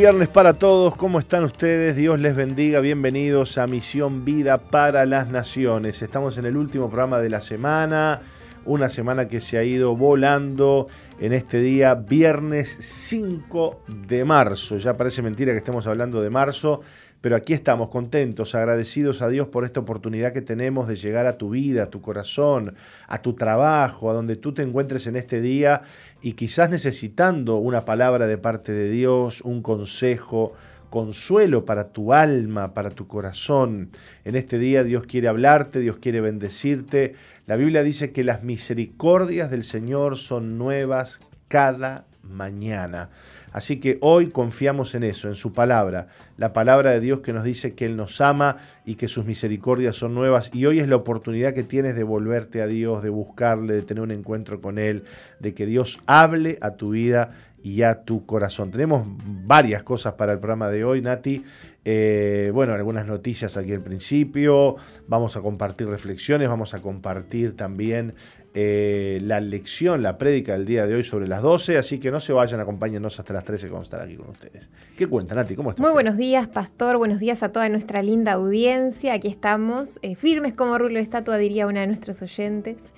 viernes para todos. ¿Cómo están ustedes? Dios les bendiga. Bienvenidos a Misión Vida para las Naciones. Estamos en el último programa de la semana. Una semana que se ha ido volando en este día, viernes 5 de marzo. Ya parece mentira que estemos hablando de marzo, pero aquí estamos contentos, agradecidos a Dios por esta oportunidad que tenemos de llegar a tu vida, a tu corazón, a tu trabajo, a donde tú te encuentres en este día y quizás necesitando una palabra de parte de Dios, un consejo, consuelo para tu alma, para tu corazón. En este día Dios quiere hablarte, Dios quiere bendecirte. La Biblia dice que las misericordias del Señor son nuevas cada mañana. Así que hoy confiamos en eso, en su palabra, la palabra de Dios que nos dice que Él nos ama y que sus misericordias son nuevas. Y hoy es la oportunidad que tienes de volverte a Dios, de buscarle, de tener un encuentro con Él, de que Dios hable a tu vida y a tu corazón. Tenemos varias cosas para el programa de hoy, Nati. Eh, bueno, algunas noticias aquí al principio. Vamos a compartir reflexiones, vamos a compartir también eh, la lección, la prédica del día de hoy sobre las 12, así que no se vayan, acompáñenos hasta las 13 que vamos a estar aquí con ustedes. ¿Qué cuenta, Nati? ¿Cómo estás? Muy buenos días, Pastor, buenos días a toda nuestra linda audiencia. Aquí estamos, eh, firmes como rulo de estatua, diría una de nuestros oyentes.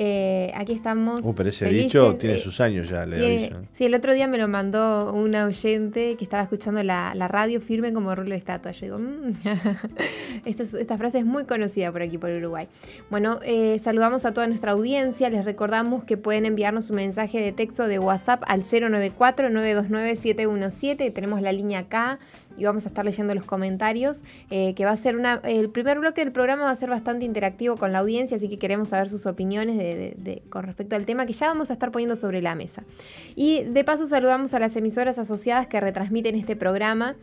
Eh, aquí estamos. Uh, pero ese dicho tiene sus años ya, le aviso. Sí, el otro día me lo mandó una oyente que estaba escuchando la, radio firme como rulo de estatua. Yo digo, mm". esta, esta, frase es muy conocida por aquí, por Uruguay. Bueno, saludamos a toda nuestra audiencia les recordamos que pueden enviarnos un mensaje de texto de WhatsApp al 094-929-717. Tenemos la línea acá y vamos a estar leyendo los comentarios. Eh, que va a ser una. El primer bloque del programa va a ser bastante interactivo con la audiencia, así que queremos saber sus opiniones con respecto al tema que ya vamos a estar poniendo sobre la mesa. Y de paso saludamos a las emisoras asociadas que retransmiten este programa.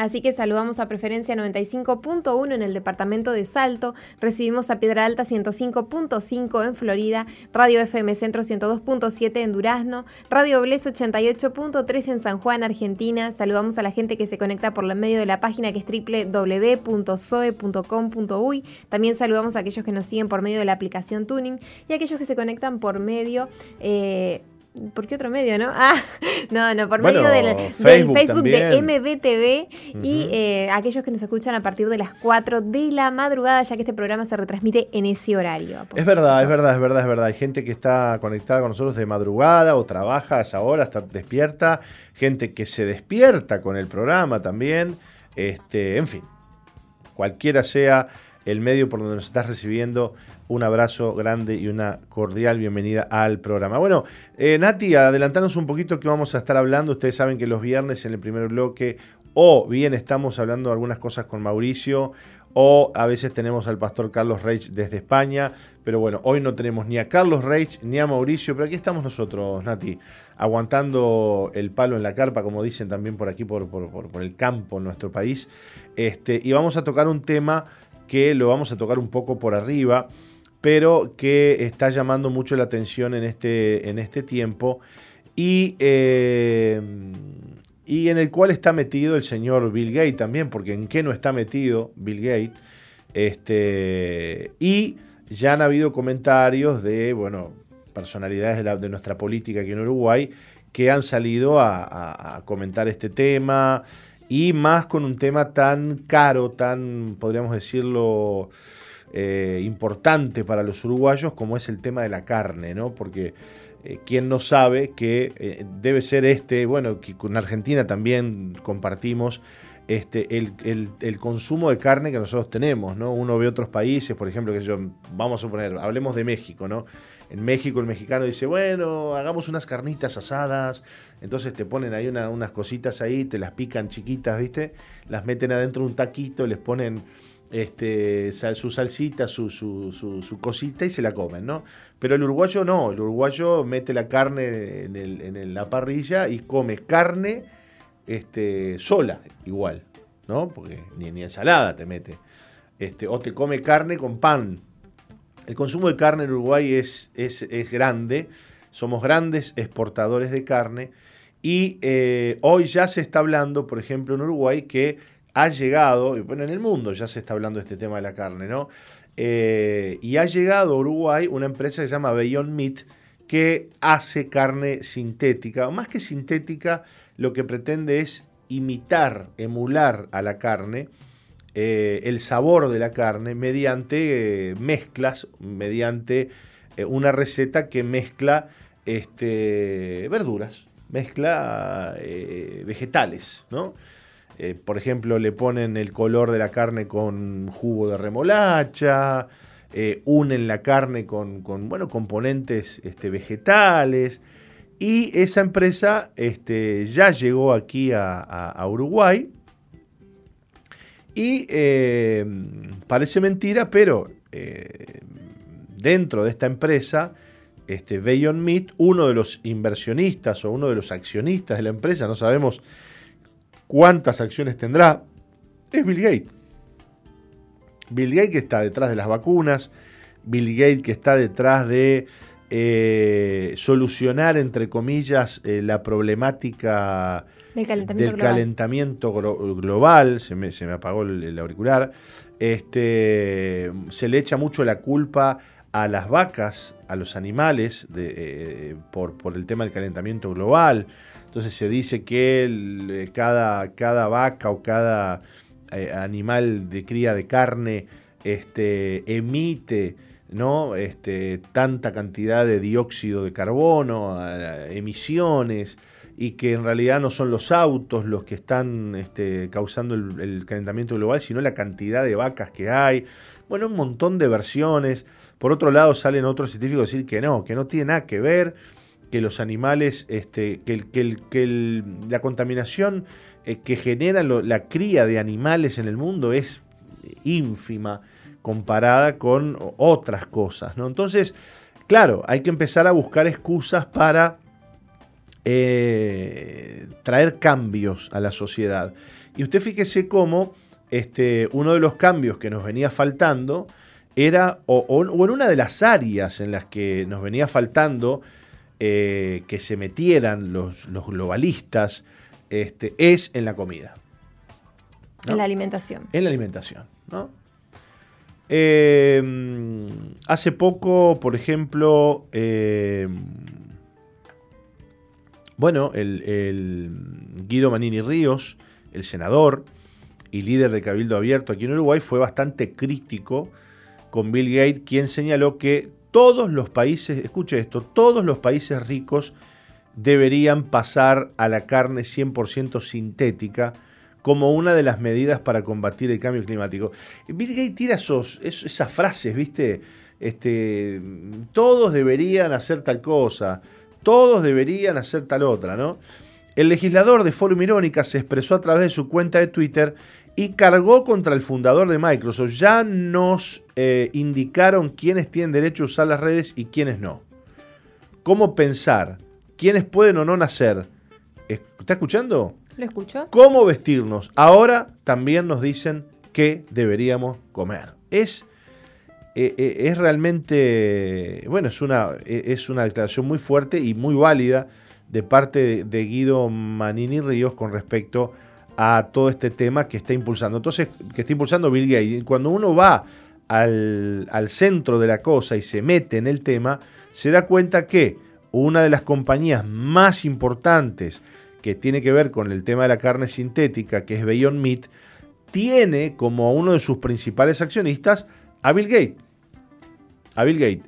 Así que saludamos a Preferencia 95.1 en el departamento de Salto, recibimos a Piedra Alta 105.5 en Florida, Radio FM Centro 102.7 en Durazno, Radio Bles 88.3 en San Juan, Argentina. Saludamos a la gente que se conecta por medio de la página que es www.soe.com.uy. También saludamos a aquellos que nos siguen por medio de la aplicación Tuning y a aquellos que se conectan por medio... Eh, ¿Por qué otro medio, no? Ah, no, no, por medio del Facebook, de MBTV y eh, aquellos que nos escuchan a partir de las 4 de la madrugada, ya que este programa se retransmite en ese horario. Es verdad, es verdad, es verdad, es verdad. Hay gente que está conectada con nosotros de madrugada o trabaja a esa hora, está despierta. Gente que se despierta con el programa también. Este, en fin, cualquiera sea el medio por donde nos estás recibiendo. Un abrazo grande y una cordial bienvenida al programa. Bueno, eh, Nati, adelantanos un poquito que vamos a estar hablando. Ustedes saben que los viernes en el primer bloque o bien estamos hablando de algunas cosas con Mauricio o a veces tenemos al pastor Carlos Reich desde España, pero bueno, hoy no tenemos ni a Carlos Reich ni a Mauricio, pero aquí estamos nosotros, Nati, aguantando el palo en la carpa, como dicen también por aquí, por, por el campo en nuestro país, este, y vamos a tocar un tema que lo vamos a tocar un poco por arriba, pero que está llamando mucho la atención en este, en este tiempo y, eh, y en el cual está metido el señor Bill Gates también, porque en qué no está metido Bill Gates. Este, y ya han habido comentarios de, bueno, personalidades de, nuestra política aquí en Uruguay que han salido a comentar este tema, y más con un tema tan caro, tan, podríamos decirlo, eh, importante para los uruguayos como es el tema de la carne, ¿no? Porque eh, quién no sabe que eh, debe ser este, bueno, que con Argentina también compartimos este, el, el, consumo de carne que nosotros tenemos, ¿no? Uno ve otros países, por ejemplo, que yo, vamos a suponer, hablemos de México, ¿no? En México el mexicano dice, bueno, hagamos unas carnitas asadas. Entonces te ponen ahí unas cositas ahí, te las pican chiquitas, ¿viste? Las meten adentro de un taquito, les ponen este, su salsita, su, su, cosita y se la comen, ¿no? Pero el uruguayo no, el uruguayo mete la carne en, la parrilla y come carne este, sola, igual, ¿no? Porque ni, ni ensalada te mete. Este, o te come carne con pan, el consumo de carne en Uruguay es, es, grande, somos grandes exportadores de carne y eh, hoy ya se está hablando, por ejemplo, en Uruguay que ha llegado, y bueno, en el mundo ya se está hablando de este tema de la carne, ¿no? Eh, y ha llegado a Uruguay una empresa que se llama Beyond Meat que hace carne sintética, más que sintética, lo que pretende es imitar, emular a la carne, eh, el sabor de la carne mediante eh, mezclas, mediante una receta que mezcla este, verduras, mezcla vegetales, ¿no? Por ejemplo, le ponen el color de la carne con jugo de remolacha, unen la carne con, bueno, componentes este, vegetales. Y esa empresa este, ya llegó aquí a Uruguay y eh, parece mentira, pero eh, dentro de esta empresa, este Beyond Meat, uno de los inversionistas o uno de los accionistas de la empresa, no sabemos cuántas acciones tendrá, es Bill Gates. Bill Gates que está detrás de las vacunas, Bill Gates que está detrás de eh, solucionar, entre comillas, la problemática del calentamiento global, calentamiento global se, me, apagó el, auricular, este, se le echa mucho la culpa a las vacas, a los animales, eh, por, por, el tema del calentamiento global. Entonces se dice que eh, cada, cada, vaca o cada eh, animal de cría de carne este, emite ¿no? este, tanta cantidad de dióxido de carbono, emisiones y que en realidad no son los autos los que están este, causando el, calentamiento global, sino la cantidad de vacas que hay. Bueno, un montón de versiones. Por otro lado, salen otros científicos a decir que no, que no tiene nada que ver, que los animales, este, que, la contaminación eh, que genera la cría de animales en el mundo es ínfima comparada con otras cosas. ¿no? Entonces, claro, hay que empezar a buscar excusas para eh, traer cambios a la sociedad. Y usted fíjese cómo este, uno de los cambios que nos venía faltando era, o, en una de las áreas en las que nos venía faltando eh, que se metieran los, globalistas, este, es en la comida. En la alimentación. En la alimentación, eh, hace poco, por ejemplo, bueno, el, Guido Manini Ríos, el senador y líder de Cabildo Abierto aquí en Uruguay, fue bastante crítico con Bill Gates, quien señaló que todos los países, escuche esto, todos los países ricos deberían pasar a la carne 100% sintética como una de las medidas para combatir el cambio climático. Bill Gates tira esas frases, ¿viste? Este, todos deberían hacer tal cosa todos deberían hacer tal otra, ¿no? El legislador de Forum Irónica se expresó a través de su cuenta de Twitter y cargó contra el fundador de Microsoft. Ya nos eh, indicaron quiénes tienen derecho a usar las redes y quiénes no. ¿Cómo pensar? ¿Quiénes pueden o no nacer? ¿Está escuchando? Lo escucho. ¿Cómo vestirnos? Ahora también nos dicen qué deberíamos comer. Es eh, eh, es realmente, bueno, es una, es una declaración muy fuerte y muy válida de parte de Guido Manini Ríos con respecto a todo este tema que está impulsando. Entonces, que está impulsando Bill Gates. Cuando uno va al, al centro de la cosa y se mete en el tema, se da cuenta que una de las compañías más importantes que tiene que ver con el tema de la carne sintética, que es Beyond Meat, tiene como uno de sus principales accionistas a Bill Gates. A Bill Gates.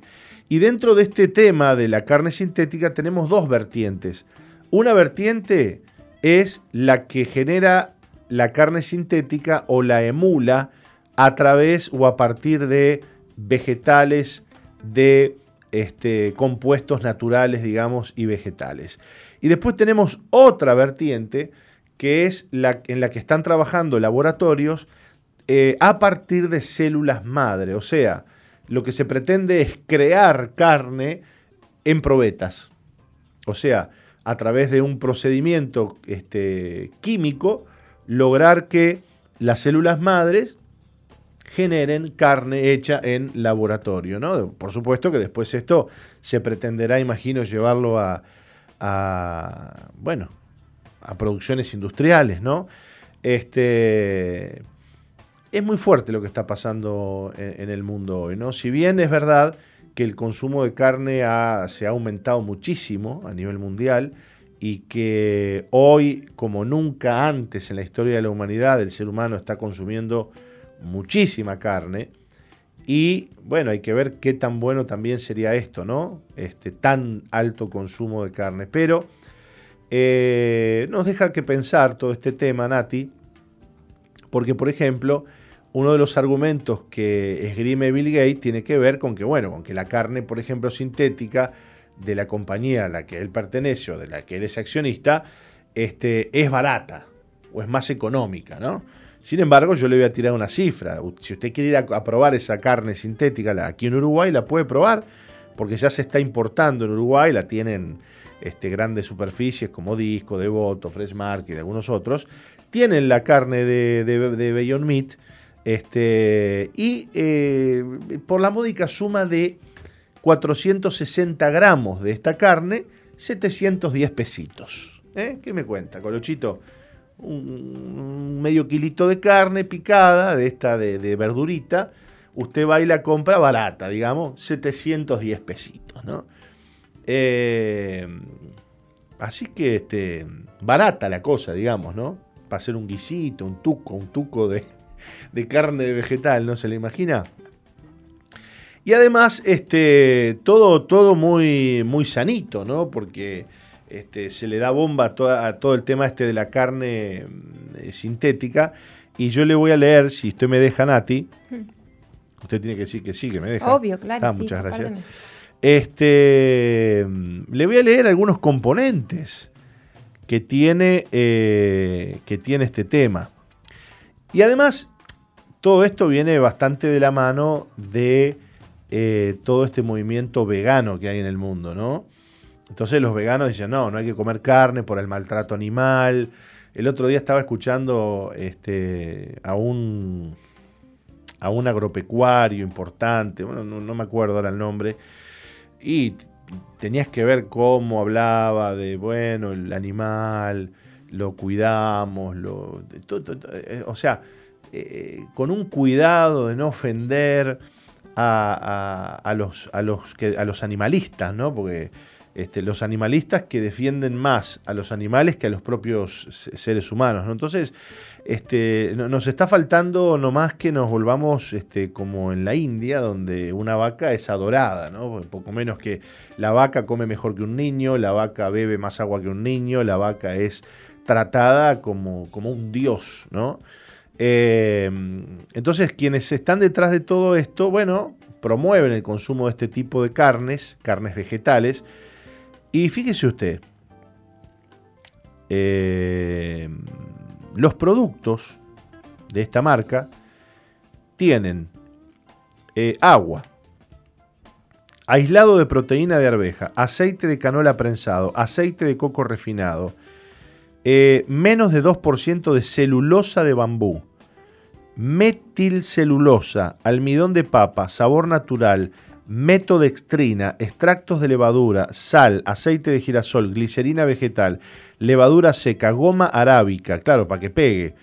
Y dentro de este tema de la carne sintética tenemos dos vertientes. Una vertiente es la que genera la carne sintética o la emula a través o a partir de vegetales, de este, compuestos naturales, digamos, y vegetales. Y después tenemos otra vertiente que es la en la que están trabajando laboratorios eh, a partir de células madre. O sea, lo que se pretende es crear carne en probetas. O sea, a través de un procedimiento este, químico, lograr que las células madres generen carne hecha en laboratorio. ¿no? Por supuesto que después esto se pretenderá, imagino, llevarlo a, a bueno, a producciones industriales, ¿no? Este, es muy fuerte lo que está pasando en, el mundo hoy, ¿no? Si bien es verdad que el consumo de carne se ha aumentado muchísimo a nivel mundial y que hoy, como nunca antes en la historia de la humanidad, el ser humano está consumiendo muchísima carne. Y bueno, hay que ver qué tan bueno también sería esto, ¿no? Este tan alto consumo de carne. Pero eh, nos deja que pensar todo este tema, Nati, porque por ejemplo, uno de los argumentos que esgrime Bill Gates tiene que ver con que, bueno, con que la carne, por ejemplo, sintética de la compañía a la que él pertenece o de la que él es accionista, este, es barata o es más económica, ¿no? Sin embargo, yo le voy a tirar una cifra. Si usted quiere ir a, probar esa carne sintética aquí en Uruguay, la puede probar, porque ya se está importando en Uruguay, la tienen este, grandes superficies como Disco, Devoto, Fresh Market y algunos otros. Tienen la carne de, de, Beyond Meat este, y eh, por la módica suma de 460 gramos de esta carne, 710 pesitos. ¿Eh? ¿Qué me cuenta, Colochito? Un medio kilito de carne picada, de esta de, verdurita. Usted va y la compra barata, digamos, 710 pesitos, ¿no? Eh, así que este, barata la cosa, digamos, ¿no? Para hacer un guisito, un tuco, un tuco de, de carne de vegetal, ¿no se le imagina? Y además, este, todo, todo muy, muy sanito, ¿no? Porque este, se le da bomba a, todo el tema este de la carne mm, sintética. Y yo le voy a leer, si usted me deja, Nati. Hmm. Usted tiene que decir que sí, que me deja. Obvio, claro. Ah, muchas gracias. Este, mm, le voy a leer algunos componentes que tiene, eh, que tiene este tema. Y además, todo esto viene bastante de la mano de eh, todo este movimiento vegano que hay en el mundo, ¿no? Entonces los veganos dicen, no, no hay que comer carne por el maltrato animal. El otro día estaba escuchando este, a un a un agropecuario importante, bueno, no, me acuerdo ahora el nombre, y tenías que ver cómo hablaba de, bueno, el animal, lo cuidamos, lo, eh, o sea, eh, con un cuidado de no ofender, a, los, animalistas, ¿no? Porque este, los animalistas que defienden más a los animales que a los propios seres humanos, ¿no? Entonces, este, nos está faltando nomás que nos volvamos este, como en la India, donde una vaca es adorada, ¿no? Poco menos que la vaca come mejor que un niño, la vaca bebe más agua que un niño, la vaca es tratada como, como un dios, ¿no? Eh, entonces, quienes están detrás de todo esto, bueno, promueven el consumo de este tipo de carnes, carnes vegetales. Y fíjese usted, eh, los productos de esta marca tienen eh, agua, aislado de proteína de arveja, aceite de canola prensado, aceite de coco refinado, eh, menos de 2% de celulosa de bambú, metilcelulosa, almidón de papa, sabor natural, metodextrina, extractos de levadura, sal, aceite de girasol, glicerina vegetal, levadura seca, goma arábica, claro, para que pegue,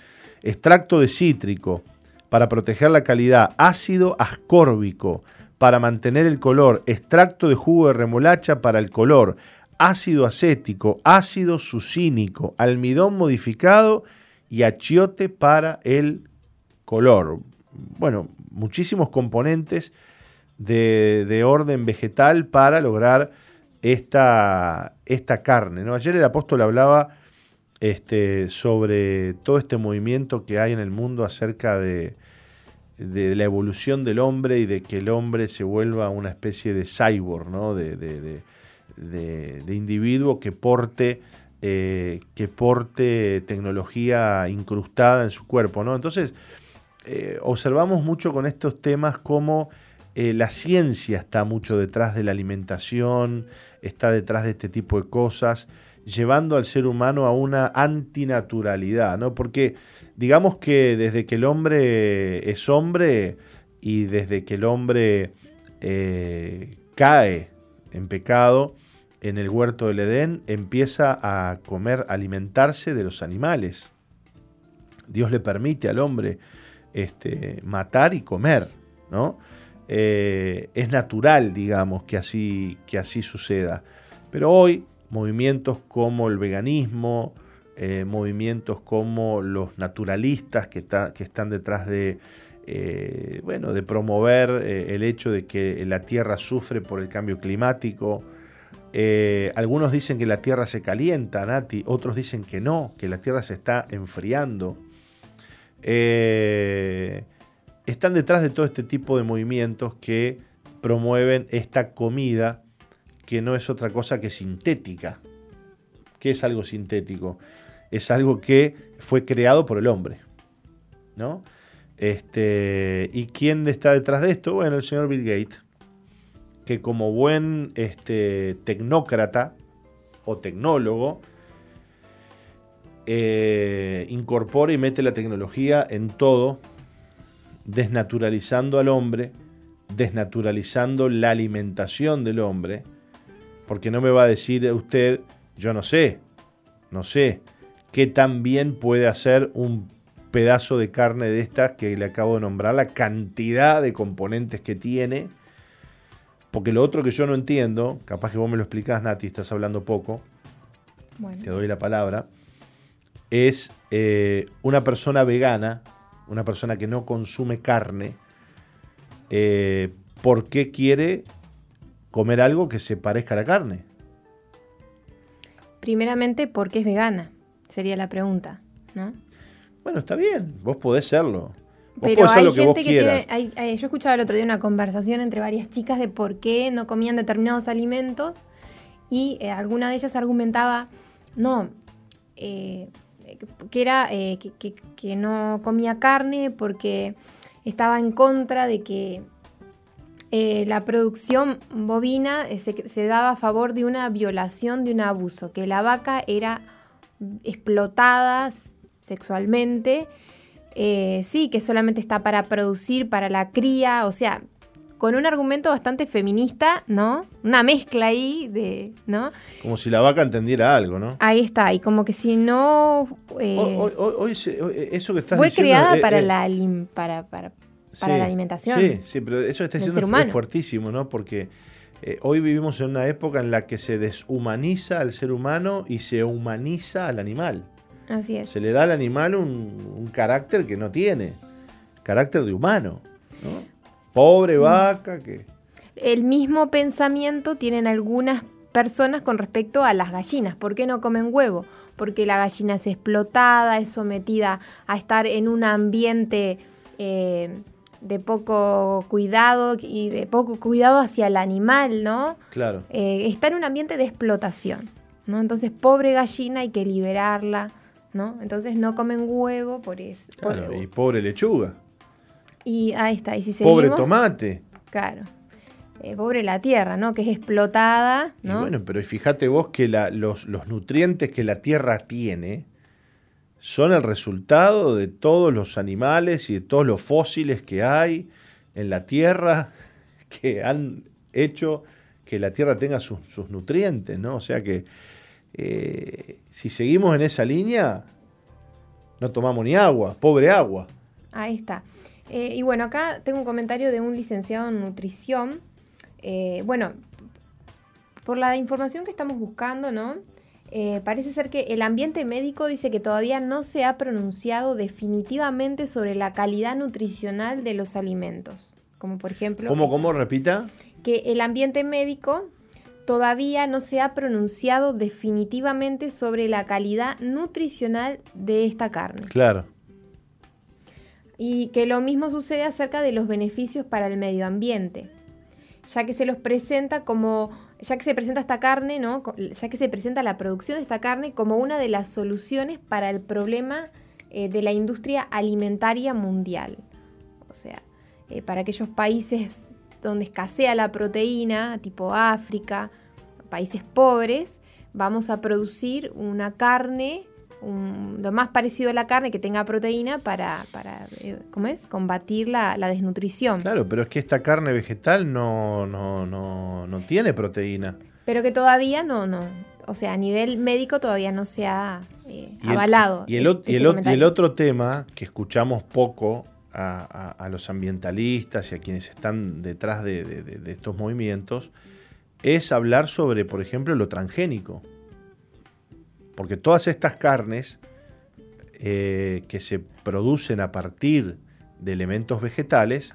extracto de cítrico, para proteger la calidad, ácido ascórbico, para mantener el color, extracto de jugo de remolacha para el color, ácido acético, ácido sucínico, almidón modificado y achiote para el color. Bueno, muchísimos componentes de, orden vegetal para lograr esta, esta carne. Ayer el apóstol hablaba este, sobre todo este movimiento que hay en el mundo acerca de, la evolución del hombre y de que el hombre se vuelva una especie de cyborg, ¿no? de, individuo que porte, eh, que porte tecnología incrustada en su cuerpo. ¿no? Entonces, eh, observamos mucho con estos temas cómo eh, la ciencia está mucho detrás de la alimentación, está detrás de este tipo de cosas, llevando al ser humano a una antinaturalidad, ¿no? Porque digamos que desde que el hombre es hombre y desde que el hombre cae en pecado, en el huerto del Edén empieza a comer, alimentarse de los animales. Dios le permite al hombre este, matar y comer, ¿no? Eh, es natural, digamos, que así, que así suceda. Pero hoy movimientos como el veganismo, eh, movimientos como los naturalistas que, que están detrás de, eh, bueno, de promover el hecho de que la Tierra sufre por el cambio climático. Algunos dicen que la Tierra se calienta, Nati, otros dicen que no, que la Tierra se está enfriando. están detrás de todo este tipo de movimientos que promueven esta comida que no es otra cosa que sintética. ¿Qué es algo sintético? Es algo que fue creado por el hombre. ¿no? Este, ¿Y quién está detrás de esto? Bueno, el señor Bill Gates, que como buen este, tecnócrata o tecnólogo, eh, incorpora y mete la tecnología en todo, desnaturalizando al hombre, desnaturalizando la alimentación del hombre, porque no me va a decir usted, yo no sé, no sé, qué tan bien puede hacer un pedazo de carne de estas que le acabo de nombrar, la cantidad de componentes que tiene. Porque lo otro que yo no entiendo, capaz que vos me lo explicás, Nati, estás hablando poco, te doy la palabra, es eh, una persona vegana, una persona que no consume carne, eh, ¿por qué quiere comer algo que se parezca a la carne? Primeramente, porque es vegana, sería la pregunta, ¿no? Bueno, está bien, vos podés serlo. Pero hay gente que, tiene. yo escuchaba el otro día una conversación entre varias chicas de por qué no comían determinados alimentos y eh, alguna de ellas argumentaba, no, eh, que era eh, que, no comía carne porque estaba en contra de que la producción bovina eh, se, daba a favor de una violación, de un abuso, que la vaca era explotada sexualmente, eh, sí, que solamente está para producir, para la cría, o sea, con un argumento bastante feminista, ¿no? Una mezcla ahí de, ¿no? Como si la vaca entendiera algo, ¿no? Ahí está, y como que si no... hoy, eso que estás fue creada para, la, para, para, para la alimentación. Sí, sí, pero eso está diciendo es fuertísimo, ¿no? Porque eh, hoy vivimos en una época en la que se deshumaniza al ser humano y se humaniza al animal. Así es. Se le da al animal un, carácter que no tiene, carácter de humano. ¿no? Pobre mm. vaca que... El mismo pensamiento tienen algunas personas con respecto a las gallinas. ¿Por qué no comen huevo? Porque la gallina es explotada, es sometida a estar en un ambiente eh, de poco cuidado y de poco cuidado hacia el animal, ¿no? Claro. Eh, está en un ambiente de explotación, ¿no? Entonces, pobre gallina hay que liberarla, ¿no? Entonces no comen huevo por eso. y pobre lechuga. Y ahí está, y si Pobre tomate. Claro. Eh, pobre la tierra, ¿no? Que es explotada, ¿no? bueno, pero fíjate vos que los, los nutrientes que la tierra tiene son el resultado de todos los animales y de todos los fósiles que hay en la Tierra que han hecho que la Tierra tenga sus, nutrientes, ¿no? O sea que eh, si seguimos en esa línea, no tomamos ni agua, pobre agua. Ahí está. Eh, y bueno, acá tengo un comentario de un licenciado en nutrición. Eh, bueno, por la información que estamos buscando, ¿no? Eh, parece ser que el ambiente médico dice que todavía no se ha pronunciado definitivamente sobre la calidad nutricional de los alimentos. Como por ejemplo... ¿Cómo, cómo, repita? Que el ambiente médico todavía no se ha pronunciado definitivamente sobre la calidad nutricional de esta carne. Claro. Y que lo mismo sucede acerca de los beneficios para el medio ambiente, ya que se los presenta como ya que se presenta esta carne, ¿no? ya que se presenta la producción de esta carne como una de las soluciones para el problema eh, de la industria alimentaria mundial. O sea, eh, para aquellos países donde escasea la proteína, tipo África, países pobres, vamos a producir una carne lo más parecido a la carne que tenga proteína para, para eh, ¿cómo es? combatir la, desnutrición. Claro, pero es que esta carne vegetal no, no, no, no tiene proteína. Pero que todavía no, no, o sea, a nivel médico todavía no se ha eh, avalado. y, el, y, el, y, el, otro tema que escuchamos poco a, los ambientalistas y a quienes están detrás de, de estos movimientos es hablar sobre, por ejemplo, lo transgénico. Porque todas estas carnes eh, que se producen a partir de elementos vegetales,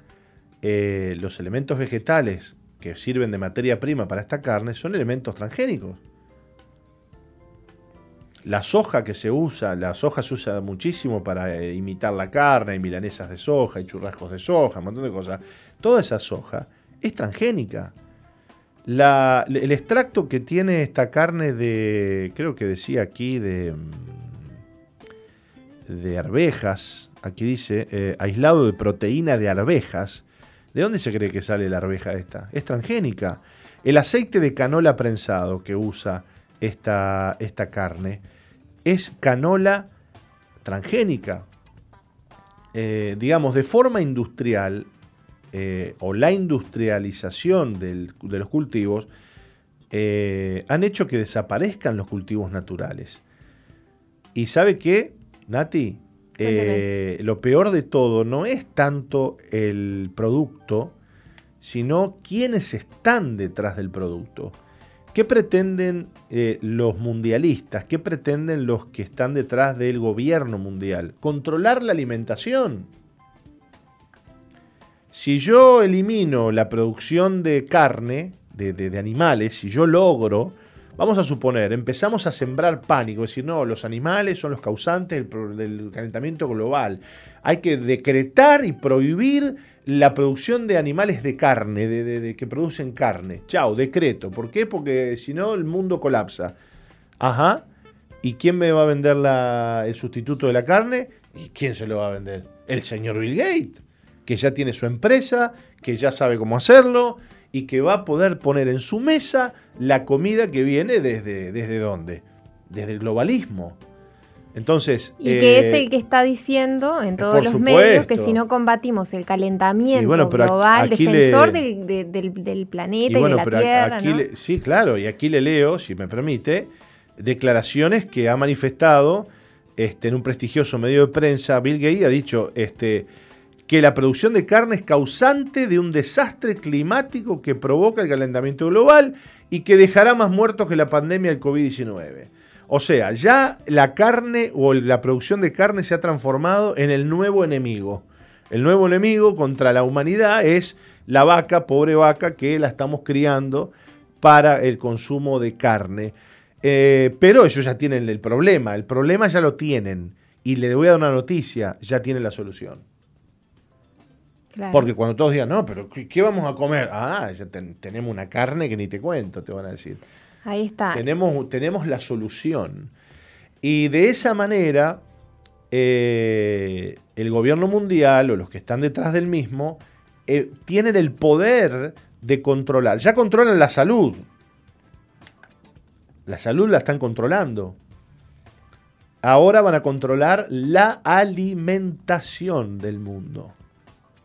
eh, los elementos vegetales que sirven de materia prima para esta carne son elementos transgénicos. La soja que se usa, la soja se usa muchísimo para eh, imitar la carne, hay milanesas de soja, hay churrascos de soja, un montón de cosas. Toda esa soja es transgénica. El extracto que tiene esta carne de, creo que decía aquí, de, de arvejas, aquí dice, eh, aislado de proteína de arvejas. ¿De dónde se cree que sale la arveja esta? Es transgénica. El aceite de canola prensado que usa esta, esta carne es canola transgénica. Eh, digamos, de forma industrial, eh, o la industrialización de los cultivos, eh, han hecho que desaparezcan los cultivos naturales. ¿Y sabe qué, Nati? lo peor de todo no es tanto el producto, sino quienes están detrás del producto. ¿Qué pretenden eh, los mundialistas? ¿Qué pretenden los que están detrás del gobierno mundial? Controlar la alimentación. Si yo elimino la producción de carne, de, animales, si yo logro, vamos a suponer, empezamos a sembrar pánico, decir, no, los animales son los causantes del calentamiento global. Hay que decretar y prohibir la producción de animales de carne, de, que producen carne. Chao, decreto. ¿Por qué? Porque si no el mundo colapsa. Ajá. ¿Y quién me va a vender el sustituto de la carne? ¿Y quién se lo va a vender? El señor Bill Gates, que ya tiene su empresa, que ya sabe cómo hacerlo y que va a poder poner en su mesa la comida que viene desde, desde dónde? Desde el globalismo. Entonces, y que es eh, el que está diciendo en todos los medios que si no combatimos el calentamiento global, defensor del, planeta y, de la Tierra. sí, claro, y aquí le leo, si me permite, declaraciones que ha manifestado este, en un prestigioso medio de prensa. Bill Gates ha dicho este, que la producción de carne es causante de un desastre climático que provoca el calentamiento global y que dejará más muertos que la pandemia del COVID-19. O sea, ya la carne o la producción de carne se ha transformado en el nuevo enemigo. El nuevo enemigo contra la humanidad es la vaca, pobre vaca, que la estamos criando para el consumo de carne. Eh, pero ellos ya tienen el problema, el problema ya lo tienen. Y le voy a dar una noticia, ya tienen la solución. Porque cuando todos digan, no, pero ¿qué, vamos a comer? Ah, ya tenemos una carne que ni te cuento, te van a decir. Ahí está. Tenemos, tenemos la solución. Y de esa manera, eh, el gobierno mundial o los que están detrás del mismo eh, tienen el poder de controlar. Ya controlan la salud. La salud la están controlando. Ahora van a controlar la alimentación del mundo.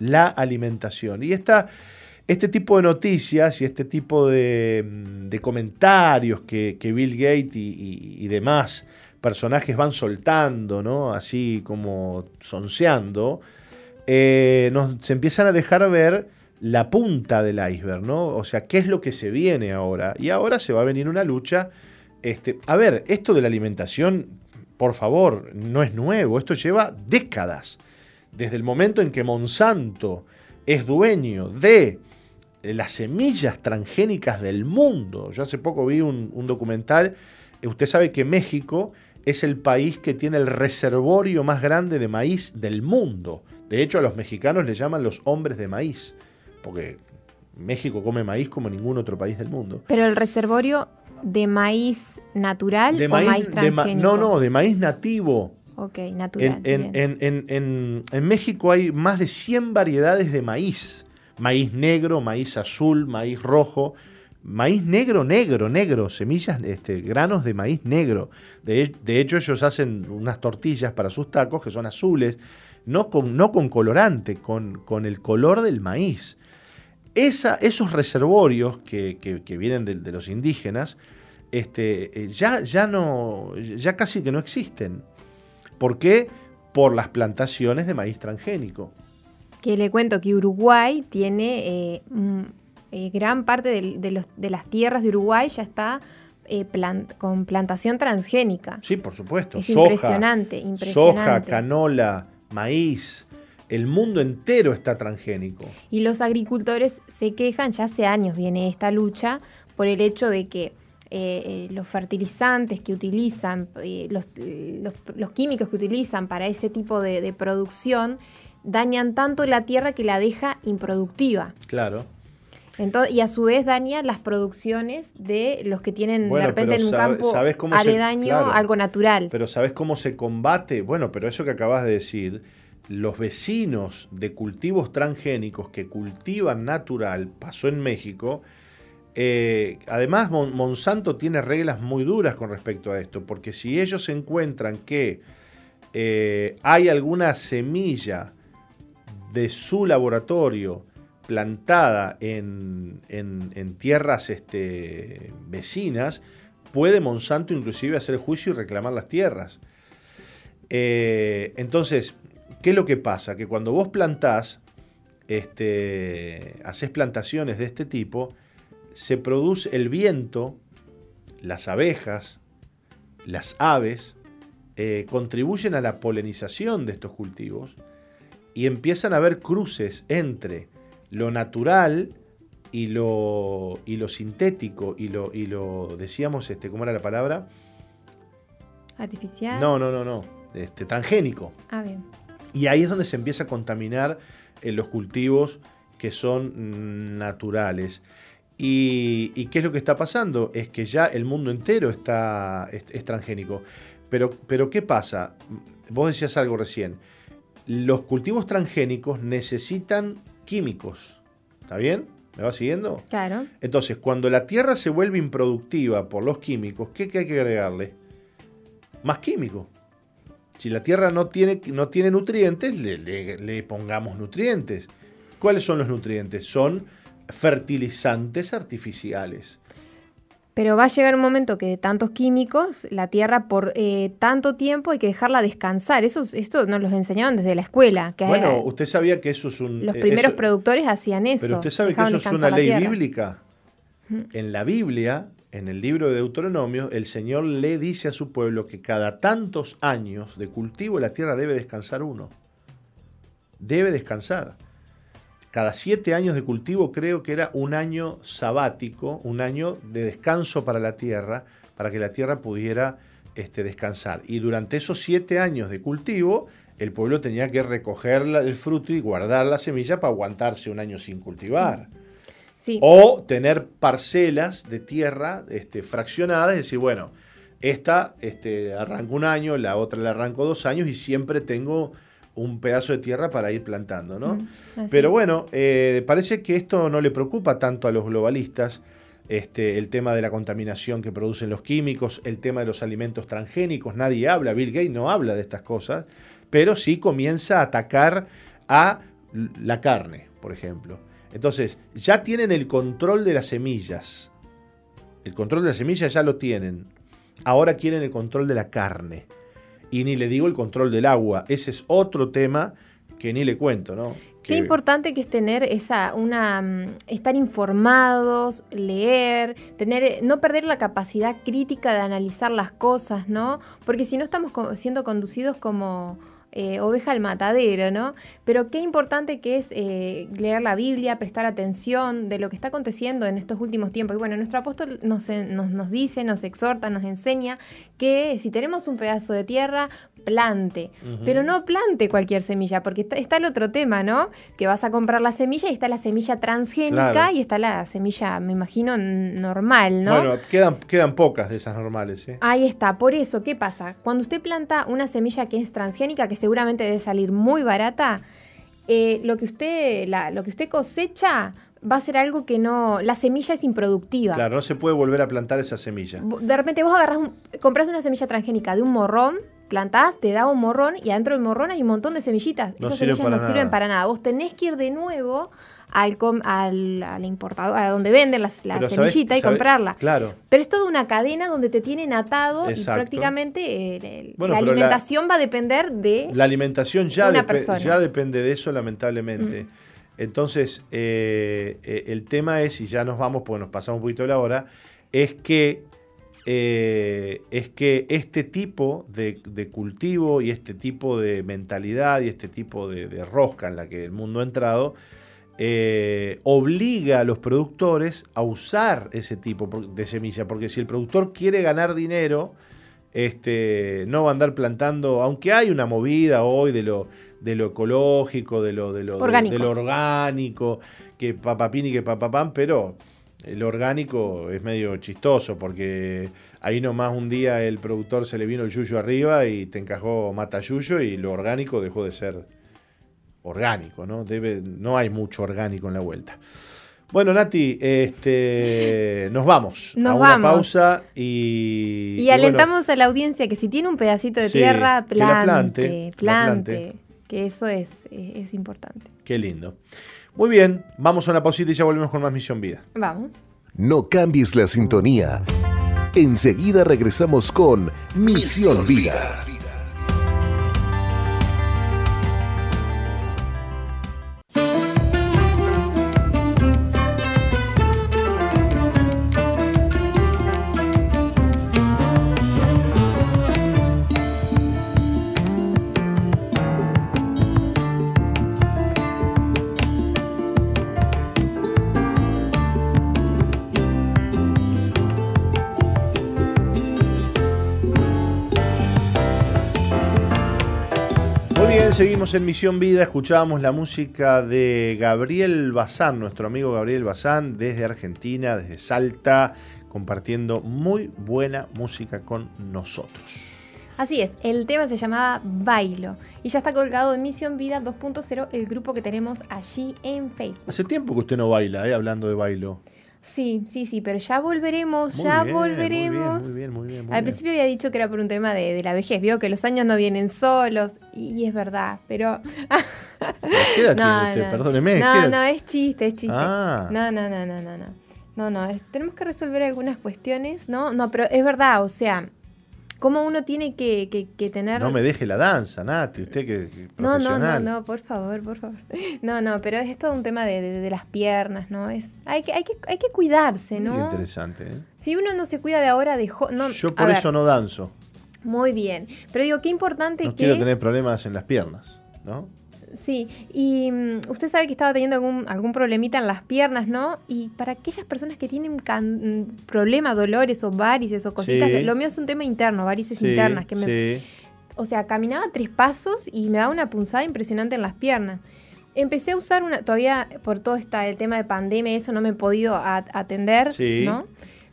La alimentación. Y esta este tipo de noticias y este tipo de, comentarios que, Bill Gates y, demás personajes van soltando, ¿no? Así como sonseando, eh, nos, se empiezan a dejar ver la punta del iceberg, ¿no? O sea, ¿qué es lo que se viene ahora? Y ahora se va a venir una lucha. Este, a ver, esto de la alimentación, por favor, no es nuevo, esto lleva décadas. Desde el momento en que Monsanto es dueño de eh, las semillas transgénicas del mundo. Yo hace poco vi un, documental, eh, usted sabe que México es el país que tiene el reservorio más grande de maíz del mundo. De hecho, a los mexicanos les llaman los hombres de maíz, porque México come maíz como ningún otro país del mundo. Pero el reservorio de maíz natural o maíz, transgénico? no, no, de maíz nativo. Ok, natural. En, en, en, México hay más de 100 variedades de maíz maíz negro, maíz azul, maíz rojo, maíz negro, negro, negro, semillas, este, granos de maíz negro. De, hecho, ellos hacen unas tortillas para sus tacos que son azules, no con, no con colorante, con, con, el color del maíz. Esa, esos reservorios que, vienen de, los indígenas, este, eh, ya, ya, no, ya casi que no existen. ¿Por qué? Por las plantaciones de maíz transgénico que le cuento que Uruguay tiene eh, mm, eh, gran parte de, las tierras de Uruguay ya está eh, con plantación transgénica. Sí, por supuesto. Es impresionante, impresionante. Soja, canola, maíz. El mundo entero está transgénico. Y los agricultores se quejan, ya hace años viene esta lucha, por el hecho de que eh, los fertilizantes que utilizan, eh, los, químicos que utilizan para ese tipo de producción, dañan tanto la tierra que la deja improductiva. Claro y a su vez daña las producciones de los que tienen de repente en un campo aledaño algo natural. Pero ¿sabes cómo se combate? Bueno, pero eso que acabas de decir, los vecinos de cultivos transgénicos que cultivan natural, pasó en México, eh, además Monsanto tiene reglas muy duras con respecto a esto, porque si ellos encuentran que eh, hay alguna semilla de su laboratorio, plantada en, tierras este, vecinas, puede Monsanto inclusive hacer juicio y reclamar las tierras. Eh, entonces, ¿qué es lo que pasa? Que cuando vos plantás, este, haces plantaciones de este tipo, se produce el viento, las abejas, las aves, eh, contribuyen a la polinización de estos cultivos y empiezan a haber cruces entre lo natural y lo, y lo sintético y lo, y lo, decíamos, este, ¿cómo era la palabra? Artificial. No, no, no, no, este, transgénico. Ah, bien. Y ahí es donde se empieza a contaminar en los cultivos que son naturales. Y, qué es lo que está pasando? Es que ya el mundo entero está, es, transgénico. Pero, pero ¿qué pasa? Vos decías algo recién. Los cultivos transgénicos necesitan químicos. ¿Está bien? ¿Me va siguiendo? Claro. Entonces, cuando la tierra se vuelve improductiva por los químicos, ¿qué, hay que agregarle? Más químico. Si la tierra no tiene, no tiene nutrientes, le pongamos nutrientes. ¿Cuáles son los nutrientes? Son fertilizantes artificiales. Pero va a llegar un momento que de tantos químicos, la tierra por eh, tanto tiempo hay que dejarla descansar. Eso, esto nos lo enseñaban desde la escuela. Que bueno, usted sabía que eso es un... Los primeros productores hacían eso. Pero usted sabe que eso es una ley bíblica. En la Biblia, en el libro de Deuteronomio, el Señor le dice a su pueblo que cada tantos años de cultivo la tierra debe descansar uno. Debe descansar cada siete años de cultivo creo que era un año sabático, un año de descanso para la tierra, para que la tierra pudiera este, descansar. Y durante esos siete años de cultivo, el pueblo tenía que recoger el fruto y guardar la semilla para aguantarse un año sin cultivar. Sí. O tener parcelas de tierra este, fraccionadas, es decir, bueno, esta este, arranco un año, la otra la arranco dos años y siempre tengo un pedazo de tierra para ir plantando, ¿no? Pero bueno, eh, parece que esto no le preocupa tanto a los globalistas, este, el tema de la contaminación que producen los químicos, el tema de los alimentos transgénicos, nadie habla, Bill Gates no habla de estas cosas, pero sí comienza a atacar a la carne, por ejemplo. Entonces, ya tienen el control de las semillas. El control de las semillas ya lo tienen. Ahora quieren el control de la carne. Y ni le digo el control del agua. Ese es otro tema que ni le cuento, ¿no? Qué importante que es tener esa, una, mm, estar informados, leer, tener, no perder la capacidad crítica de analizar las cosas, ¿no? Porque si no estamos siendo conducidos como eh, oveja al matadero, ¿no? Pero qué importante que es eh, leer la Biblia, prestar atención de lo que está aconteciendo en estos últimos tiempos. Y bueno, nuestro apóstol nos, nos dice, nos exhorta, nos enseña que si tenemos un pedazo de tierra, plante, pero no plante cualquier semilla, porque está, el otro tema, ¿no? Que vas a comprar la semilla y está la semilla transgénica y está la semilla, me imagino, normal, ¿no? Bueno, quedan, quedan pocas de esas normales. ¿eh? Ahí está, por eso, ¿qué pasa? Cuando usted planta una semilla que es transgénica, que seguramente debe salir muy barata, eh, lo, que usted, lo que usted cosecha va a ser algo que no. La semilla es improductiva. Claro, no se puede volver a plantar esa semilla. De repente vos agarras, compras una semilla transgénica de un morrón plantás, te da un morrón y adentro del morrón hay un montón de semillitas. Esas semillas no sirven para nada. Vos tenés que ir de nuevo al, al, importador, a donde venden la semillita y comprarla. Claro. Pero es toda una cadena donde te tienen atado y prácticamente eh, la alimentación va a depender de la alimentación ya, ya depende de eso lamentablemente. Mm. Entonces eh, eh, el tema es y ya nos vamos porque nos pasamos un poquito de la hora es que eh, es que este tipo de, cultivo y este tipo de mentalidad y este tipo de, rosca en la que el mundo ha entrado eh, obliga a los productores a usar ese tipo de semilla, porque si el productor quiere ganar dinero, este, no va a andar plantando, aunque hay una movida hoy de lo, de lo ecológico, de lo, de lo orgánico, de, lo orgánico que papapín y que papapán, pero el orgánico es medio chistoso porque ahí nomás un día el productor se le vino el yuyo arriba y te encajó mata yuyo y lo orgánico dejó de ser orgánico, ¿no? Debe, no hay mucho orgánico en la vuelta. Bueno, Nati, este, nos vamos nos a una pausa y. Y, alentamos a la audiencia que si tiene un pedacito de tierra, plante, plante, que eso es, es importante. Qué lindo. Muy bien, vamos a una pausita y ya volvemos con más Misión Vida. Vamos. No cambies la sintonía. Enseguida regresamos con Misión, Vida. Seguimos en Misión Vida, escuchábamos la música de Gabriel Bazán, nuestro amigo Gabriel Bazán, desde Argentina, desde Salta, compartiendo muy buena música con nosotros. Así es, el tema se llamaba Bailo y ya está colgado en Misión Vida 2.0, el grupo que tenemos allí en Facebook. Hace tiempo que usted no baila, ¿eh? hablando de bailo. Sí, sí, sí, pero ya volveremos, ya volveremos. Muy bien, muy bien, muy Al principio había dicho que era por un tema de, la vejez, vio que los años no vienen solos, y, es verdad, pero... ¿Qué edad no? Perdóneme. No, no, es chiste, es chiste. Ah. No, no, no, no, no, no. No, no, tenemos que resolver algunas cuestiones, ¿no? No, pero es verdad, o sea, cómo uno tiene que, tener... No me deje la danza, Nati, usted que, No, no, no, no, por favor, por favor. No, no, pero es todo un tema de, las piernas, ¿no? Es, hay, que, hay, que, hay que cuidarse, ¿no? Muy interesante, ¿eh? Si uno no se cuida de ahora, dejó... No, Yo por eso no danzo. Muy bien, pero digo, qué importante no que quiero tener problemas en las piernas, ¿no? Sí, y mm, usted sabe que estaba teniendo algún, algún problemita en las piernas, ¿no? Y para aquellas personas que tienen mm, problemas, dolores o varices o cositas, lo mío es un tema interno, varices internas, que me... O sea, caminaba tres pasos y me daba una punzada impresionante en las piernas. Empecé a usar una, todavía por todo esta, el tema de pandemia, eso no me he podido atender, ¿no?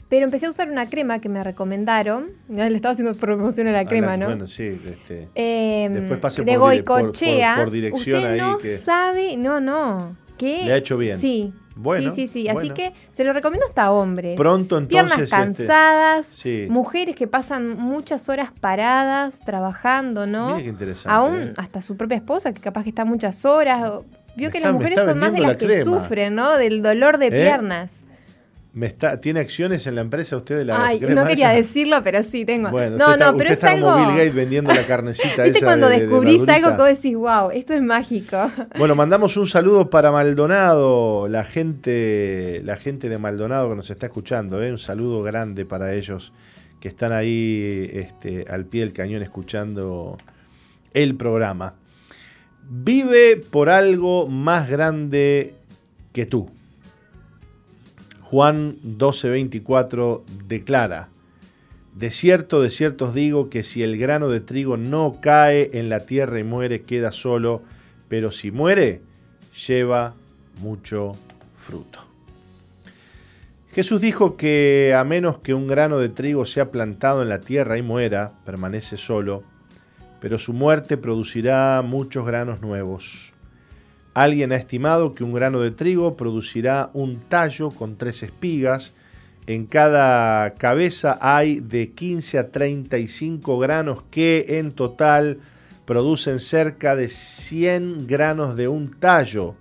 Pero empecé a usar una crema que me recomendaron. Le estaba haciendo promoción a la crema, ¿no? Bueno, sí. Este, em, después pasé de por, Goicochea. Por, dirección Usted no sabe, no, no. ¿Qué? Le ha hecho bien. Sí. Bueno, sí, sí, sí. Así que se lo recomiendo hasta hombres. Pronto entonces. Piernas este, cansadas, mujeres que pasan muchas horas paradas, trabajando, ¿no? Mira qué interesante. Aún ¿eh? hasta su propia esposa, que capaz que está muchas horas. Vio que las mujeres son más de las que sufren, ¿no? Del dolor de ¿Eh? piernas está, ¿Tiene acciones en la empresa usted de la Ay, no quería decirlo, pero sí tengo. Bueno, no, no, pero es algo. Como Bill Gates vendiendo la carnecita. ¿Viste cuando descubrís algo que decís, wow, esto es mágico? Bueno, mandamos un saludo para Maldonado, la gente, la gente de Maldonado que nos está escuchando, ¿eh? un saludo grande para ellos que están ahí este, al pie del cañón escuchando el programa. Vive por algo más grande que tú. Juan 12:24 declara, De cierto, de cierto os digo que si el grano de trigo no cae en la tierra y muere, queda solo, pero si muere, lleva mucho fruto. Jesús dijo que a menos que un grano de trigo sea plantado en la tierra y muera, permanece solo, pero su muerte producirá muchos granos nuevos. Alguien ha estimado que un grano de trigo producirá un tallo con tres espigas. En cada cabeza hay de 15 a 35 granos que en total producen cerca de 100 granos de un tallo.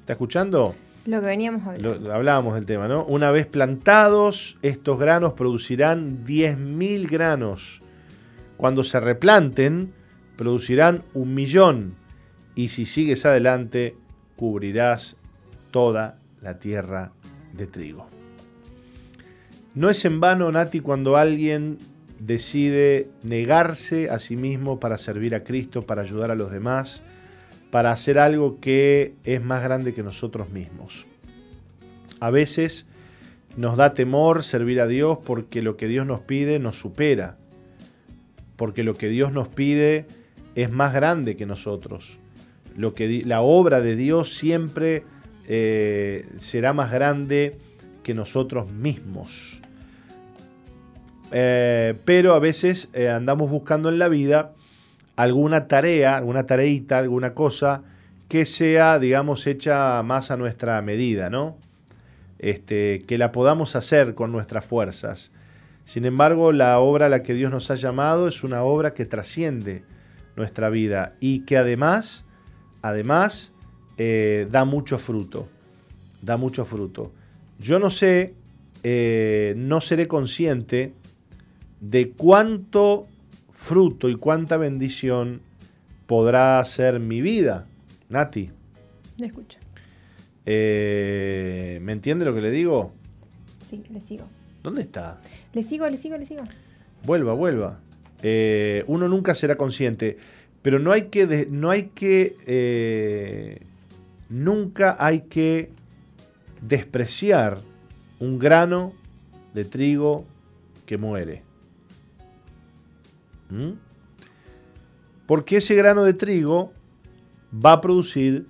¿Está escuchando? Lo que veníamos hablando. hablábamos del tema, ¿no? Una vez plantados, estos granos producirán 10.000 granos. Cuando se replanten, producirán un millón y si sigues adelante, cubrirás toda la tierra de trigo. No es en vano, Nati, cuando alguien decide negarse a sí mismo para servir a Cristo, para ayudar a los demás, para hacer algo que es más grande que nosotros mismos. A veces nos da temor servir a Dios porque lo que Dios nos pide nos supera, porque lo que Dios nos pide es más grande que nosotros. Lo que, la obra de Dios siempre eh, será más grande que nosotros mismos. Eh, pero a veces eh, andamos buscando en la vida alguna tarea, alguna tareita, alguna cosa que sea, digamos, hecha más a nuestra medida, ¿no? Este, que la podamos hacer con nuestras fuerzas. Sin embargo, la obra a la que Dios nos ha llamado es una obra que trasciende nuestra vida y que además, además, eh, da mucho fruto. Da mucho fruto. Yo no sé, eh, no seré consciente de cuánto fruto y cuánta bendición podrá ser mi vida. Nati. Me escucho. Eh, ¿Me entiende lo que le digo? Sí, le sigo. ¿Dónde está? Le sigo, le sigo, le sigo. Vuelva, vuelva. Eh, uno nunca será consciente, pero no hay que, no hay que, eh, nunca hay que despreciar un grano de trigo que muere. ¿Mm? Porque ese grano de trigo va a producir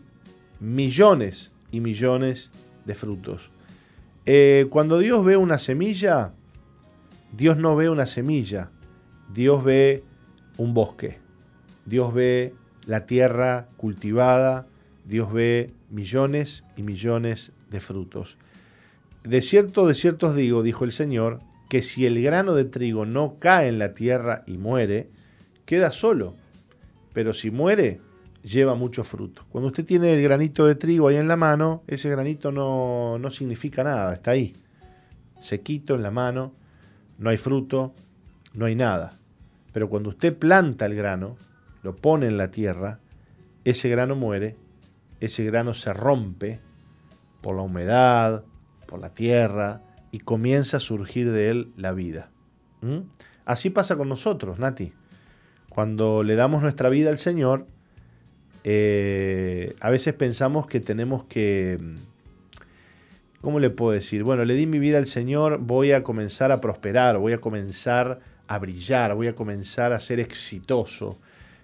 millones y millones de frutos. Eh, cuando Dios ve una semilla, Dios no ve una semilla, Dios ve un bosque, Dios ve la tierra cultivada, Dios ve millones y millones de frutos. De cierto, de cierto os digo, dijo el Señor, que si el grano de trigo no cae en la tierra y muere, queda solo. Pero si muere, lleva mucho fruto. Cuando usted tiene el granito de trigo ahí en la mano, ese granito no, no significa nada, está ahí, sequito en la mano, no hay fruto, no hay nada. Pero cuando usted planta el grano, lo pone en la tierra, ese grano muere, ese grano se rompe por la humedad, por la tierra, y comienza a surgir de él la vida. ¿Mm? Así pasa con nosotros, Nati. Cuando le damos nuestra vida al Señor, eh, a veces pensamos que tenemos que... ¿Cómo le puedo decir? Bueno, le di mi vida al Señor, voy a comenzar a prosperar, voy a comenzar a brillar, voy a comenzar a ser exitoso.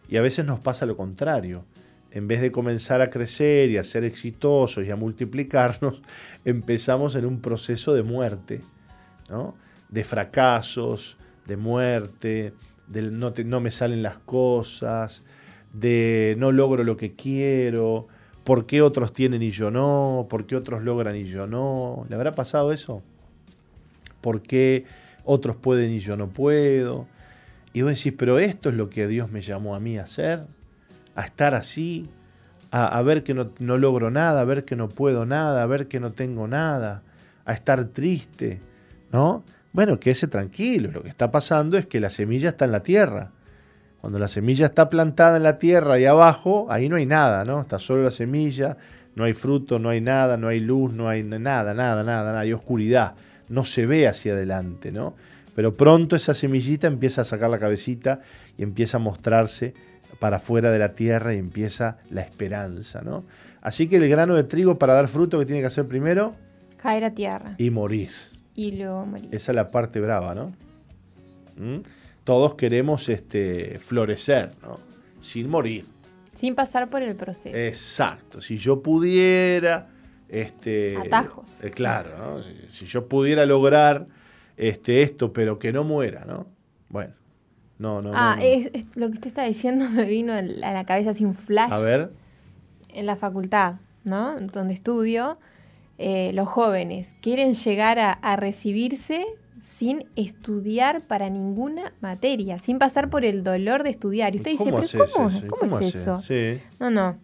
Y a veces nos pasa lo contrario. En vez de comenzar a crecer y a ser exitosos y a multiplicarnos, empezamos en un proceso de muerte, ¿no? de fracasos, de muerte, del no, no me salen las cosas, de no logro lo que quiero, por qué otros tienen y yo no, por qué otros logran y yo no. ¿Le habrá pasado eso? ¿Por qué otros pueden y yo no puedo? Y vos decís, pero esto es lo que Dios me llamó a mí a hacer, a estar así, a, ver que no, no logro nada, a ver que no puedo nada, a ver que no tengo nada, a estar triste, ¿no? Bueno, quédese tranquilo, lo que está pasando es que la semilla está en la tierra cuando la semilla está plantada en la tierra y abajo, ahí no hay nada, ¿no? Está solo la semilla, no hay fruto, no hay nada, no hay luz, no hay nada, nada, nada, nada, hay oscuridad. No se ve hacia adelante, ¿no? Pero pronto esa semillita empieza a sacar la cabecita y empieza a mostrarse para afuera de la tierra y empieza la esperanza, ¿no? Así que el grano de trigo para dar fruto que tiene que hacer primero caer a tierra y morir. Y luego morir. Esa es la parte brava, ¿no? ¿Mm? todos queremos este, florecer, ¿no? sin morir. Sin pasar por el proceso. Exacto. Si yo pudiera... Este, Atajos. Eh, claro, ¿no? si, yo pudiera lograr este, esto, pero que no muera, ¿no? Bueno, no, no. Ah, Es, lo que usted está diciendo me vino a la cabeza así un flash. A ver. En la facultad, ¿no? Donde estudio, eh, los jóvenes quieren llegar a, a recibirse sin estudiar para ninguna materia, sin pasar por el dolor de estudiar. Y usted dice, ¿pero cómo, es eso? No, no.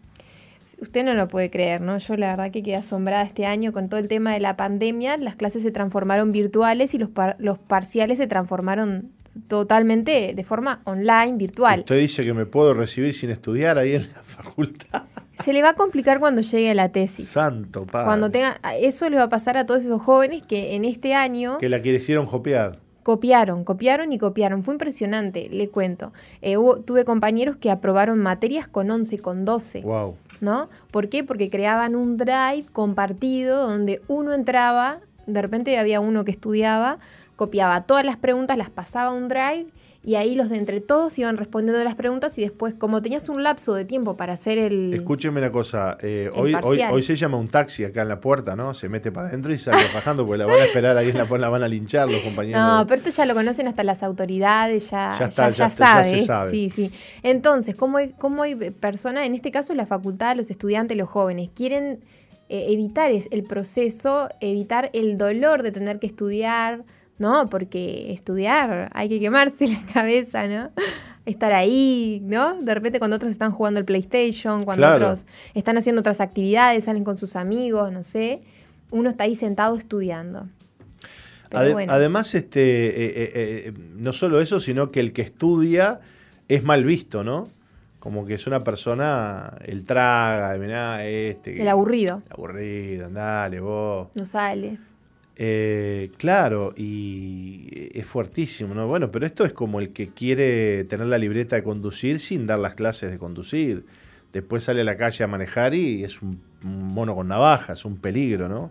Usted no lo puede creer, ¿no? Yo la verdad que quedé asombrada este año con todo el tema de la pandemia. Las clases se transformaron virtuales y los, los parciales se transformaron totalmente de forma online, virtual. Usted dice que me puedo recibir sin estudiar ahí en la facultad. Se le va a complicar cuando llegue a la tesis. Santo padre. Cuando tenga, eso le va a pasar a todos esos jóvenes que en este año Que la quisieron copiar. copiaron, copiaron y copiaron. Fue impresionante, le cuento. Eh, hubo- tuve compañeros que aprobaron materias con 11, con 12. Wow. ¿No? ¿Por qué? Porque creaban un drive compartido donde uno entraba, de repente había uno que estudiaba, copiaba todas las preguntas, las pasaba a un drive y ahí los de entre todos iban respondiendo las preguntas y después, como tenías un lapso de tiempo para hacer el... Escúcheme una cosa. eh, hoy, hoy, hoy se llama un taxi acá en la puerta, ¿no? Se mete para adentro y sale bajando porque la van a esperar ahí en la la van a linchar los compañeros. No, pero esto ya lo conocen hasta las autoridades, ya, Ya está, ya, ya ya está, ya se sabe, sabe. Sí, sí. Entonces, ¿cómo hay, cómo hay personas, en este caso la facultad, los estudiantes, los jóvenes, quieren eh, evitar es, el proceso, evitar el dolor de tener que estudiar, ¿no? Porque estudiar hay que quemarse la cabeza, ¿no? Estar ahí, ¿no? De repente cuando otros están jugando el PlayStation, cuando Claro. otros están haciendo otras actividades, salen con sus amigos, no sé, uno está ahí sentado estudiando. Pero Ade- bueno. Además, este, eh, eh, eh, no solo eso, sino que el que estudia es mal visto, ¿no? Como que es una persona, el traga, mirá, este. El aburrido. el aburrido, andale vos. No sale. Eh, claro, y es fuertísimo, ¿no? Bueno, pero esto es como el que quiere tener la libreta de conducir sin dar las clases de conducir. Después sale a la calle a manejar y es un, mono con navaja, es un peligro, ¿no?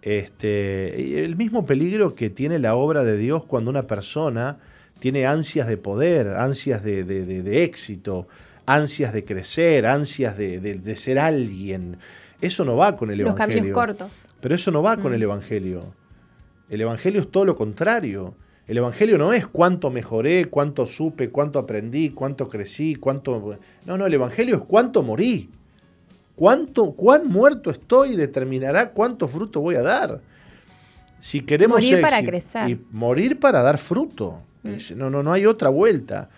Este, el mismo peligro que tiene la obra de Dios cuando una persona tiene ansias de poder, ansias de, de- éxito, ansias de crecer, ansias de ser alguien. Eso no va con el Los Evangelio. caminos cortos. Pero eso no va con Mm. el Evangelio. El Evangelio es todo lo contrario. El Evangelio no es cuánto mejoré, cuánto supe, cuánto aprendí, cuánto crecí, cuánto... No, no, el Evangelio es cuánto morí. Cuánto, cuán muerto estoy determinará cuánto fruto voy a dar. Si queremos Morir para crecer. Y morir para dar fruto. Mm. No, no, no hay otra vuelta.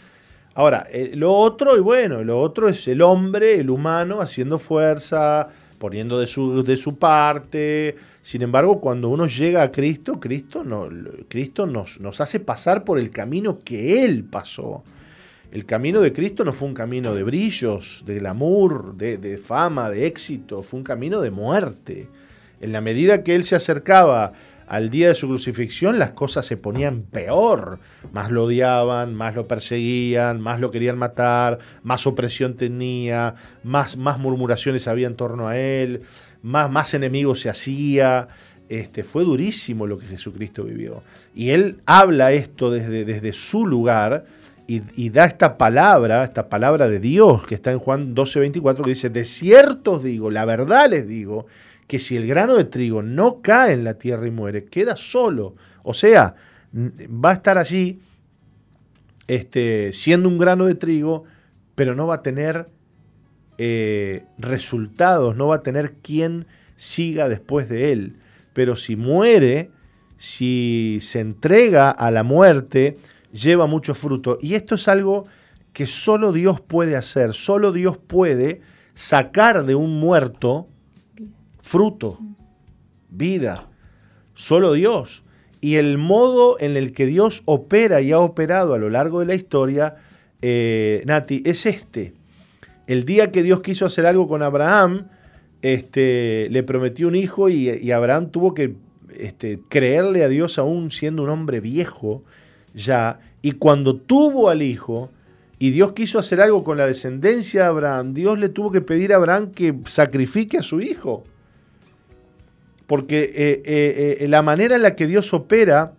Ahora, eh, lo otro, y bueno, lo otro es el hombre, el humano, haciendo fuerza, poniendo de su, de su parte. Sin embargo, cuando uno llega a Cristo, Cristo, no, Cristo nos, nos hace pasar por el camino que Él pasó. El camino de Cristo no fue un camino de brillos, de glamour, de, de fama, de éxito, fue un camino de muerte. En la medida que Él se acercaba al día de su crucifixión, las cosas se ponían peor. Más lo odiaban, más lo perseguían, más lo querían matar, más opresión tenía, más, más murmuraciones había en torno a Él, más, más enemigos se hacía. Este, fue durísimo lo que Jesucristo vivió. Y Él habla esto desde, desde su lugar y, y da esta palabra, esta palabra de Dios que está en Juan 12:24, que dice, de cierto os digo, la verdad les digo, que si el grano de trigo no cae en la tierra y muere, queda solo. O sea, va a estar allí este, siendo un grano de trigo, pero no va a tener eh, resultados, no va a tener quien siga después de él. Pero si muere, si se entrega a la muerte, lleva mucho fruto. Y esto es algo que solo Dios puede hacer, solo Dios puede sacar de un muerto fruto, vida, solo Dios. Y el modo en el que Dios opera y ha operado a lo largo de la historia, eh, Nati, es este. El día que Dios quiso hacer algo con Abraham, este, le prometió un hijo y, Abraham tuvo que este, creerle a Dios aún siendo un hombre viejo ya. Y cuando tuvo al hijo y Dios quiso hacer algo con la descendencia de Abraham, Dios le tuvo que pedir a Abraham que sacrifique a su hijo. Porque eh, eh, eh, la manera en la que Dios opera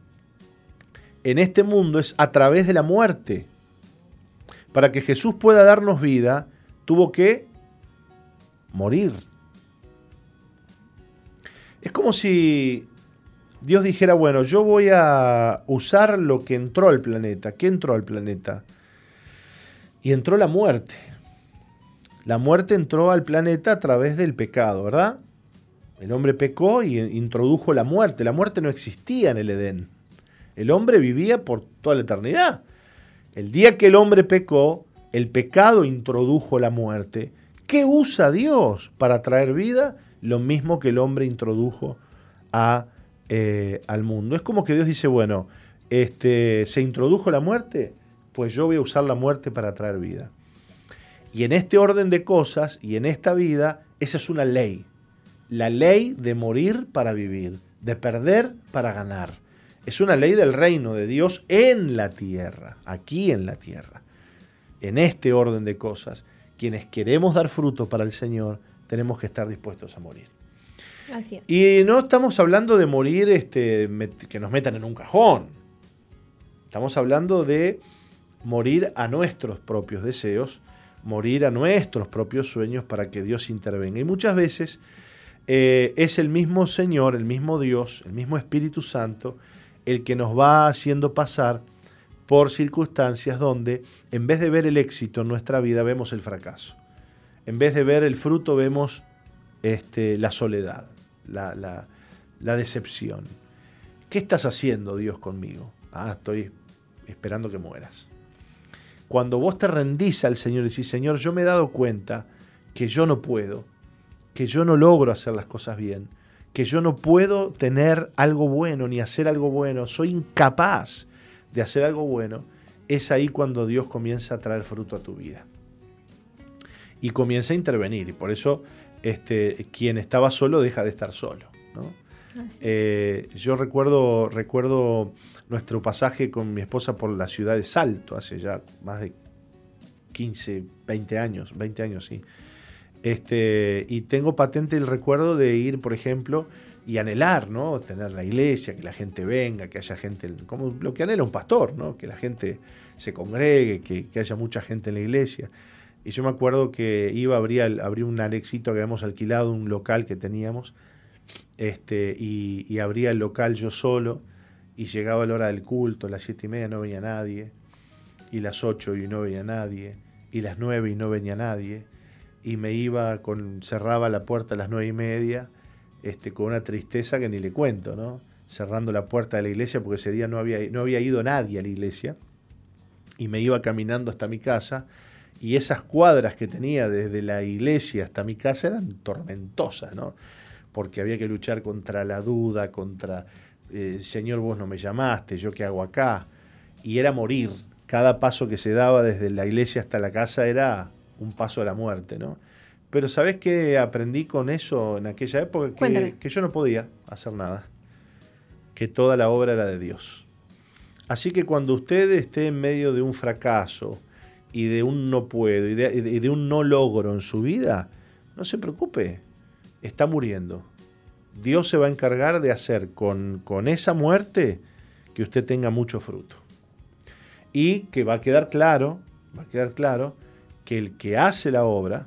en este mundo es a través de la muerte. Para que Jesús pueda darnos vida, tuvo que morir. Es como si Dios dijera, bueno, yo voy a usar lo que entró al planeta. ¿Qué entró al planeta? Y entró la muerte. La muerte entró al planeta a través del pecado, ¿verdad? El hombre pecó y introdujo la muerte. La muerte no existía en el Edén. El hombre vivía por toda la eternidad. El día que el hombre pecó, el pecado introdujo la muerte. ¿Qué usa Dios para traer vida? Lo mismo que el hombre introdujo a, eh, al mundo. Es como que Dios dice, bueno, este, se introdujo la muerte, pues yo voy a usar la muerte para traer vida. Y en este orden de cosas y en esta vida, esa es una ley. La ley de morir para vivir, de perder para ganar. Es una ley del reino de Dios en la tierra, aquí en la tierra. En este orden de cosas, quienes queremos dar fruto para el Señor, tenemos que estar dispuestos a morir. Así es. Y no estamos hablando de morir este, que nos metan en un cajón. Estamos hablando de morir a nuestros propios deseos, morir a nuestros propios sueños para que Dios intervenga. Y muchas veces eh, es el mismo Señor, el mismo Dios, el mismo Espíritu Santo, el que nos va haciendo pasar por circunstancias donde en vez de ver el éxito en nuestra vida vemos el fracaso. En vez de ver el fruto vemos este, la soledad, la, decepción. ¿Qué estás haciendo Dios conmigo? Ah, estoy esperando que mueras. Cuando vos te rendís al Señor y decís, Señor, yo me he dado cuenta que yo no puedo, que yo no logro hacer las cosas bien, que yo no puedo tener algo bueno ni hacer algo bueno, soy incapaz de hacer algo bueno, es ahí cuando Dios comienza a traer fruto a tu vida. Y comienza a intervenir. Y por eso este, quien estaba solo deja de estar solo. Eh, yo recuerdo, recuerdo nuestro pasaje con mi esposa por la ciudad de Salto, hace ya más de 15, 20 años, 20 años, sí. Este, y tengo patente el recuerdo de ir, por ejemplo, y anhelar, ¿no? Tener la iglesia, que la gente venga, que haya gente, como lo que anhela un pastor, ¿no? Que la gente se congregue, que, haya mucha gente en la iglesia. Y yo me acuerdo que iba a abrir, un Alexito que habíamos alquilado, un local que teníamos, este, y, abría el local yo solo, y llegaba la hora del culto, las siete y media no venía nadie, y las ocho y no venía nadie, y las nueve y no venía nadie, y me iba con, cerraba la puerta a las nueve y media, este, con una tristeza que ni le cuento, ¿no? Cerrando la puerta de la iglesia porque ese día no había, no había ido nadie a la iglesia. Y me iba caminando hasta mi casa. Y esas cuadras que tenía desde la iglesia hasta mi casa eran tormentosas, ¿no? Porque había que luchar contra la duda, contra, eh, Señor, vos no me llamaste, yo qué hago acá. Y era morir. Cada paso que se daba desde la iglesia hasta la casa era un paso a la muerte, ¿no? Pero ¿sabes qué aprendí con eso en aquella época? Que, que, yo no podía hacer nada. Que toda la obra era de Dios. Así que cuando usted esté en medio de un fracaso y de un no puedo y de, un no logro en su vida, no se preocupe. Está muriendo. Dios se va a encargar de hacer con, con esa muerte que usted tenga mucho fruto. Y que va a quedar claro, va a quedar claro que el que hace la obra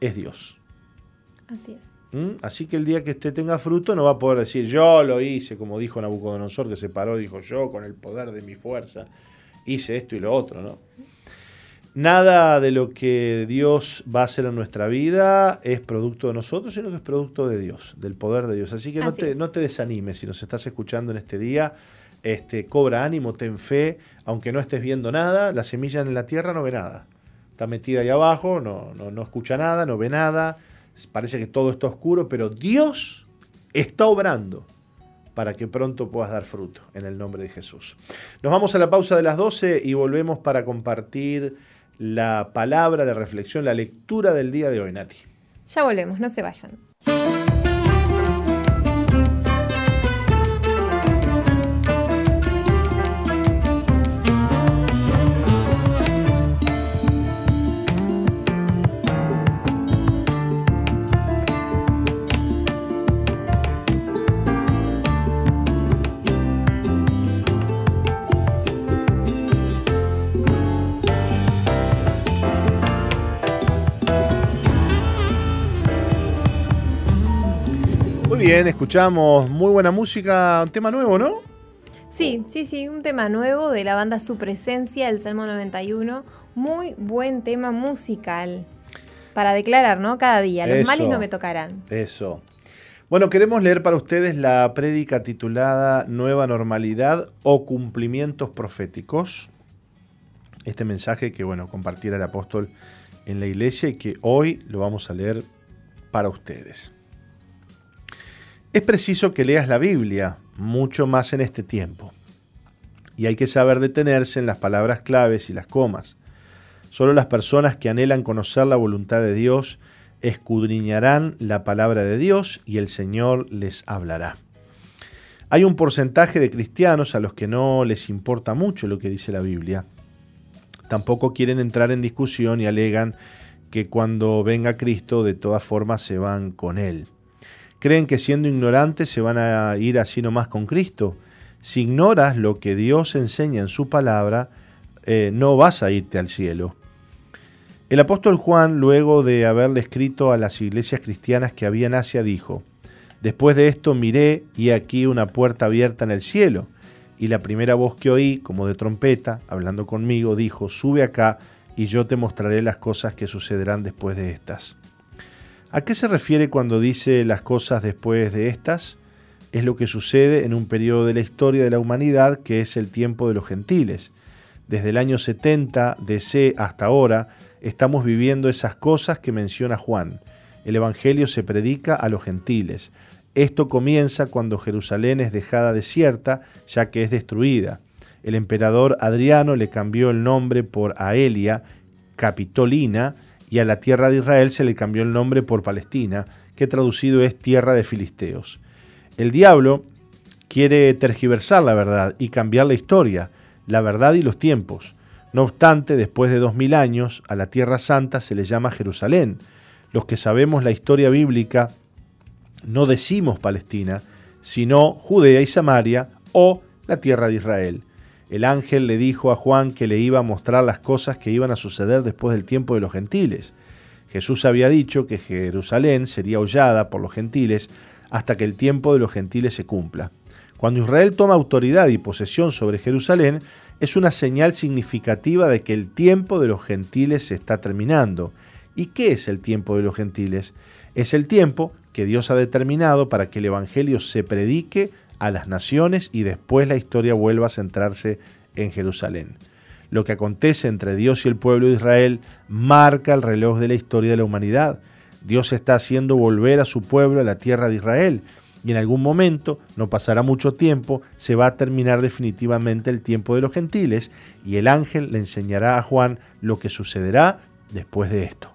es Dios. Así es. ¿Mm? Así que el día que usted tenga fruto no va a poder decir yo lo hice, como dijo Nabucodonosor, que se paró y dijo yo con el poder de mi fuerza hice esto y lo otro, ¿no? Nada de lo que Dios va a hacer en nuestra vida es producto de nosotros, sino que es producto de Dios, del poder de Dios. Así que no, te, no te desanimes si nos estás escuchando en este día. Este, cobra ánimo, ten fe, aunque no estés viendo nada, la semilla en la tierra no ve nada está metida ahí abajo, no, no, escucha nada, no ve nada, parece que todo está oscuro, pero Dios está obrando para que pronto puedas dar fruto en el nombre de Jesús. Nos vamos a la pausa de las 12 y volvemos para compartir la palabra, la reflexión, la lectura del día de hoy, Nati. Ya volvemos, no se vayan. Bien, escuchamos muy buena música, un tema nuevo, ¿no? Sí, sí, sí, un tema nuevo de la banda Su Presencia, el Salmo 91. Muy buen tema musical. Para declarar, ¿no? Cada día. Los males no me tocarán. Eso. Bueno, queremos leer para ustedes la prédica titulada Nueva Normalidad o Cumplimientos Proféticos. Este mensaje que, bueno, compartiera el apóstol en la iglesia y que hoy lo vamos a leer para ustedes. Es preciso que leas la Biblia, mucho más en este tiempo. Y hay que saber detenerse en las palabras claves y las comas. Solo las personas que anhelan conocer la voluntad de Dios escudriñarán la palabra de Dios y el Señor les hablará. Hay un porcentaje de cristianos a los que no les importa mucho lo que dice la Biblia. Tampoco quieren entrar en discusión y alegan que cuando venga Cristo de todas formas se van con Él. Creen que siendo ignorantes se van a ir así nomás con Cristo. Si ignoras lo que Dios enseña en su palabra, eh, no vas a irte al cielo. El apóstol Juan, luego de haberle escrito a las iglesias cristianas que había en Asia, dijo, Después de esto miré y aquí una puerta abierta en el cielo, y la primera voz que oí, como de trompeta, hablando conmigo, dijo, Sube acá y yo te mostraré las cosas que sucederán después de estas. ¿A qué se refiere cuando dice las cosas después de estas? Es lo que sucede en un periodo de la historia de la humanidad que es el tiempo de los gentiles. Desde el año 70 DC hasta ahora, estamos viviendo esas cosas que menciona Juan. El Evangelio se predica a los gentiles. Esto comienza cuando Jerusalén es dejada desierta, ya que es destruida. El emperador Adriano le cambió el nombre por Aelia, Capitolina, y a la tierra de Israel se le cambió el nombre por Palestina, que traducido es tierra de filisteos. El diablo quiere tergiversar la verdad y cambiar la historia, la verdad y los tiempos. No obstante, después de dos mil años, a la Tierra Santa se le llama Jerusalén. Los que sabemos la historia bíblica no decimos Palestina, sino Judea y Samaria o la tierra de Israel. El ángel le dijo a Juan que le iba a mostrar las cosas que iban a suceder después del tiempo de los gentiles. Jesús había dicho que Jerusalén sería hollada por los gentiles hasta que el tiempo de los gentiles se cumpla. Cuando Israel toma autoridad y posesión sobre Jerusalén, es una señal significativa de que el tiempo de los gentiles se está terminando. ¿Y qué es el tiempo de los gentiles? Es el tiempo que Dios ha determinado para que el Evangelio se predique a las naciones y después la historia vuelva a centrarse en Jerusalén. Lo que acontece entre Dios y el pueblo de Israel marca el reloj de la historia de la humanidad. Dios está haciendo volver a su pueblo a la tierra de Israel y en algún momento, no pasará mucho tiempo, se va a terminar definitivamente el tiempo de los gentiles y el ángel le enseñará a Juan lo que sucederá después de esto.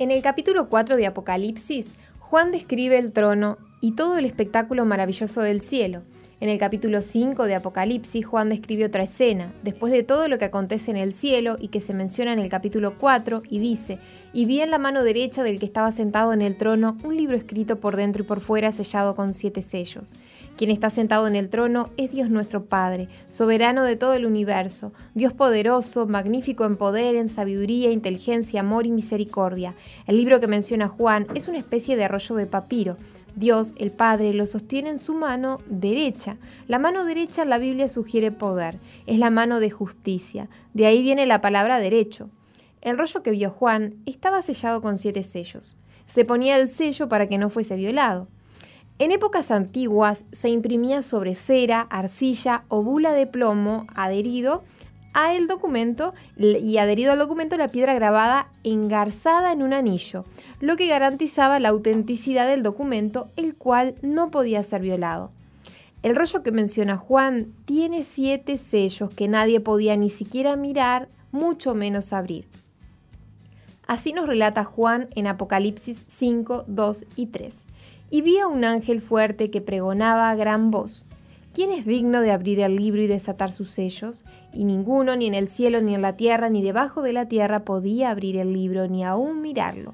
En el capítulo 4 de Apocalipsis, Juan describe el trono y todo el espectáculo maravilloso del cielo. En el capítulo 5 de Apocalipsis, Juan describe otra escena, después de todo lo que acontece en el cielo y que se menciona en el capítulo 4, y dice, y vi en la mano derecha del que estaba sentado en el trono un libro escrito por dentro y por fuera sellado con siete sellos. Quien está sentado en el trono es Dios nuestro Padre, soberano de todo el universo, Dios poderoso, magnífico en poder, en sabiduría, inteligencia, amor y misericordia. El libro que menciona Juan es una especie de rollo de papiro Dios, el Padre, lo sostiene en su mano derecha. La mano derecha la Biblia sugiere poder, es la mano de justicia. De ahí viene la palabra derecho. El rollo que vio Juan estaba sellado con siete sellos. Se ponía el sello para que no fuese violado. En épocas antiguas se imprimía sobre cera, arcilla o bula de plomo adherido a el documento y adherido al documento la piedra grabada engarzada en un anillo, lo que garantizaba la autenticidad del documento, el cual no podía ser violado. El rollo que menciona Juan tiene siete sellos que nadie podía ni siquiera mirar, mucho menos abrir. Así nos relata Juan en Apocalipsis 5, 2 y 3. Y vi a un ángel fuerte que pregonaba a gran voz. ¿Quién es digno de abrir el libro y desatar sus sellos? Y ninguno, ni en el cielo, ni en la tierra, ni debajo de la tierra, podía abrir el libro, ni aún mirarlo.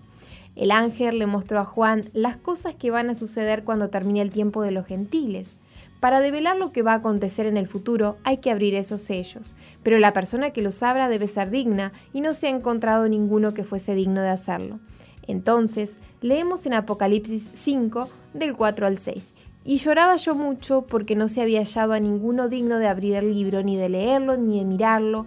El ángel le mostró a Juan las cosas que van a suceder cuando termine el tiempo de los gentiles. Para develar lo que va a acontecer en el futuro hay que abrir esos sellos, pero la persona que los abra debe ser digna y no se ha encontrado ninguno que fuese digno de hacerlo. Entonces, leemos en Apocalipsis 5 del 4 al 6. Y lloraba yo mucho porque no se había hallado a ninguno digno de abrir el libro, ni de leerlo, ni de mirarlo.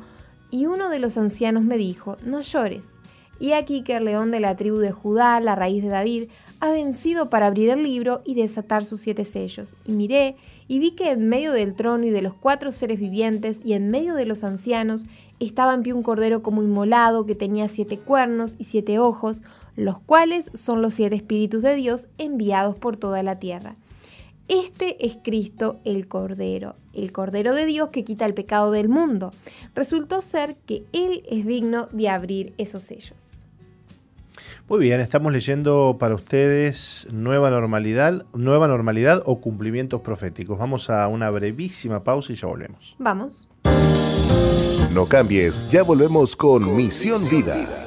Y uno de los ancianos me dijo, no llores. Y aquí que el león de la tribu de Judá, la raíz de David, ha vencido para abrir el libro y desatar sus siete sellos. Y miré, y vi que en medio del trono y de los cuatro seres vivientes, y en medio de los ancianos, estaba en pie un cordero como inmolado, que tenía siete cuernos y siete ojos, los cuales son los siete espíritus de Dios enviados por toda la tierra. Este es Cristo el Cordero, el Cordero de Dios que quita el pecado del mundo. Resultó ser que Él es digno de abrir esos sellos. Muy bien, estamos leyendo para ustedes Nueva Normalidad, Nueva Normalidad o Cumplimientos Proféticos. Vamos a una brevísima pausa y ya volvemos. Vamos. No cambies, ya volvemos con, Misión, Vida.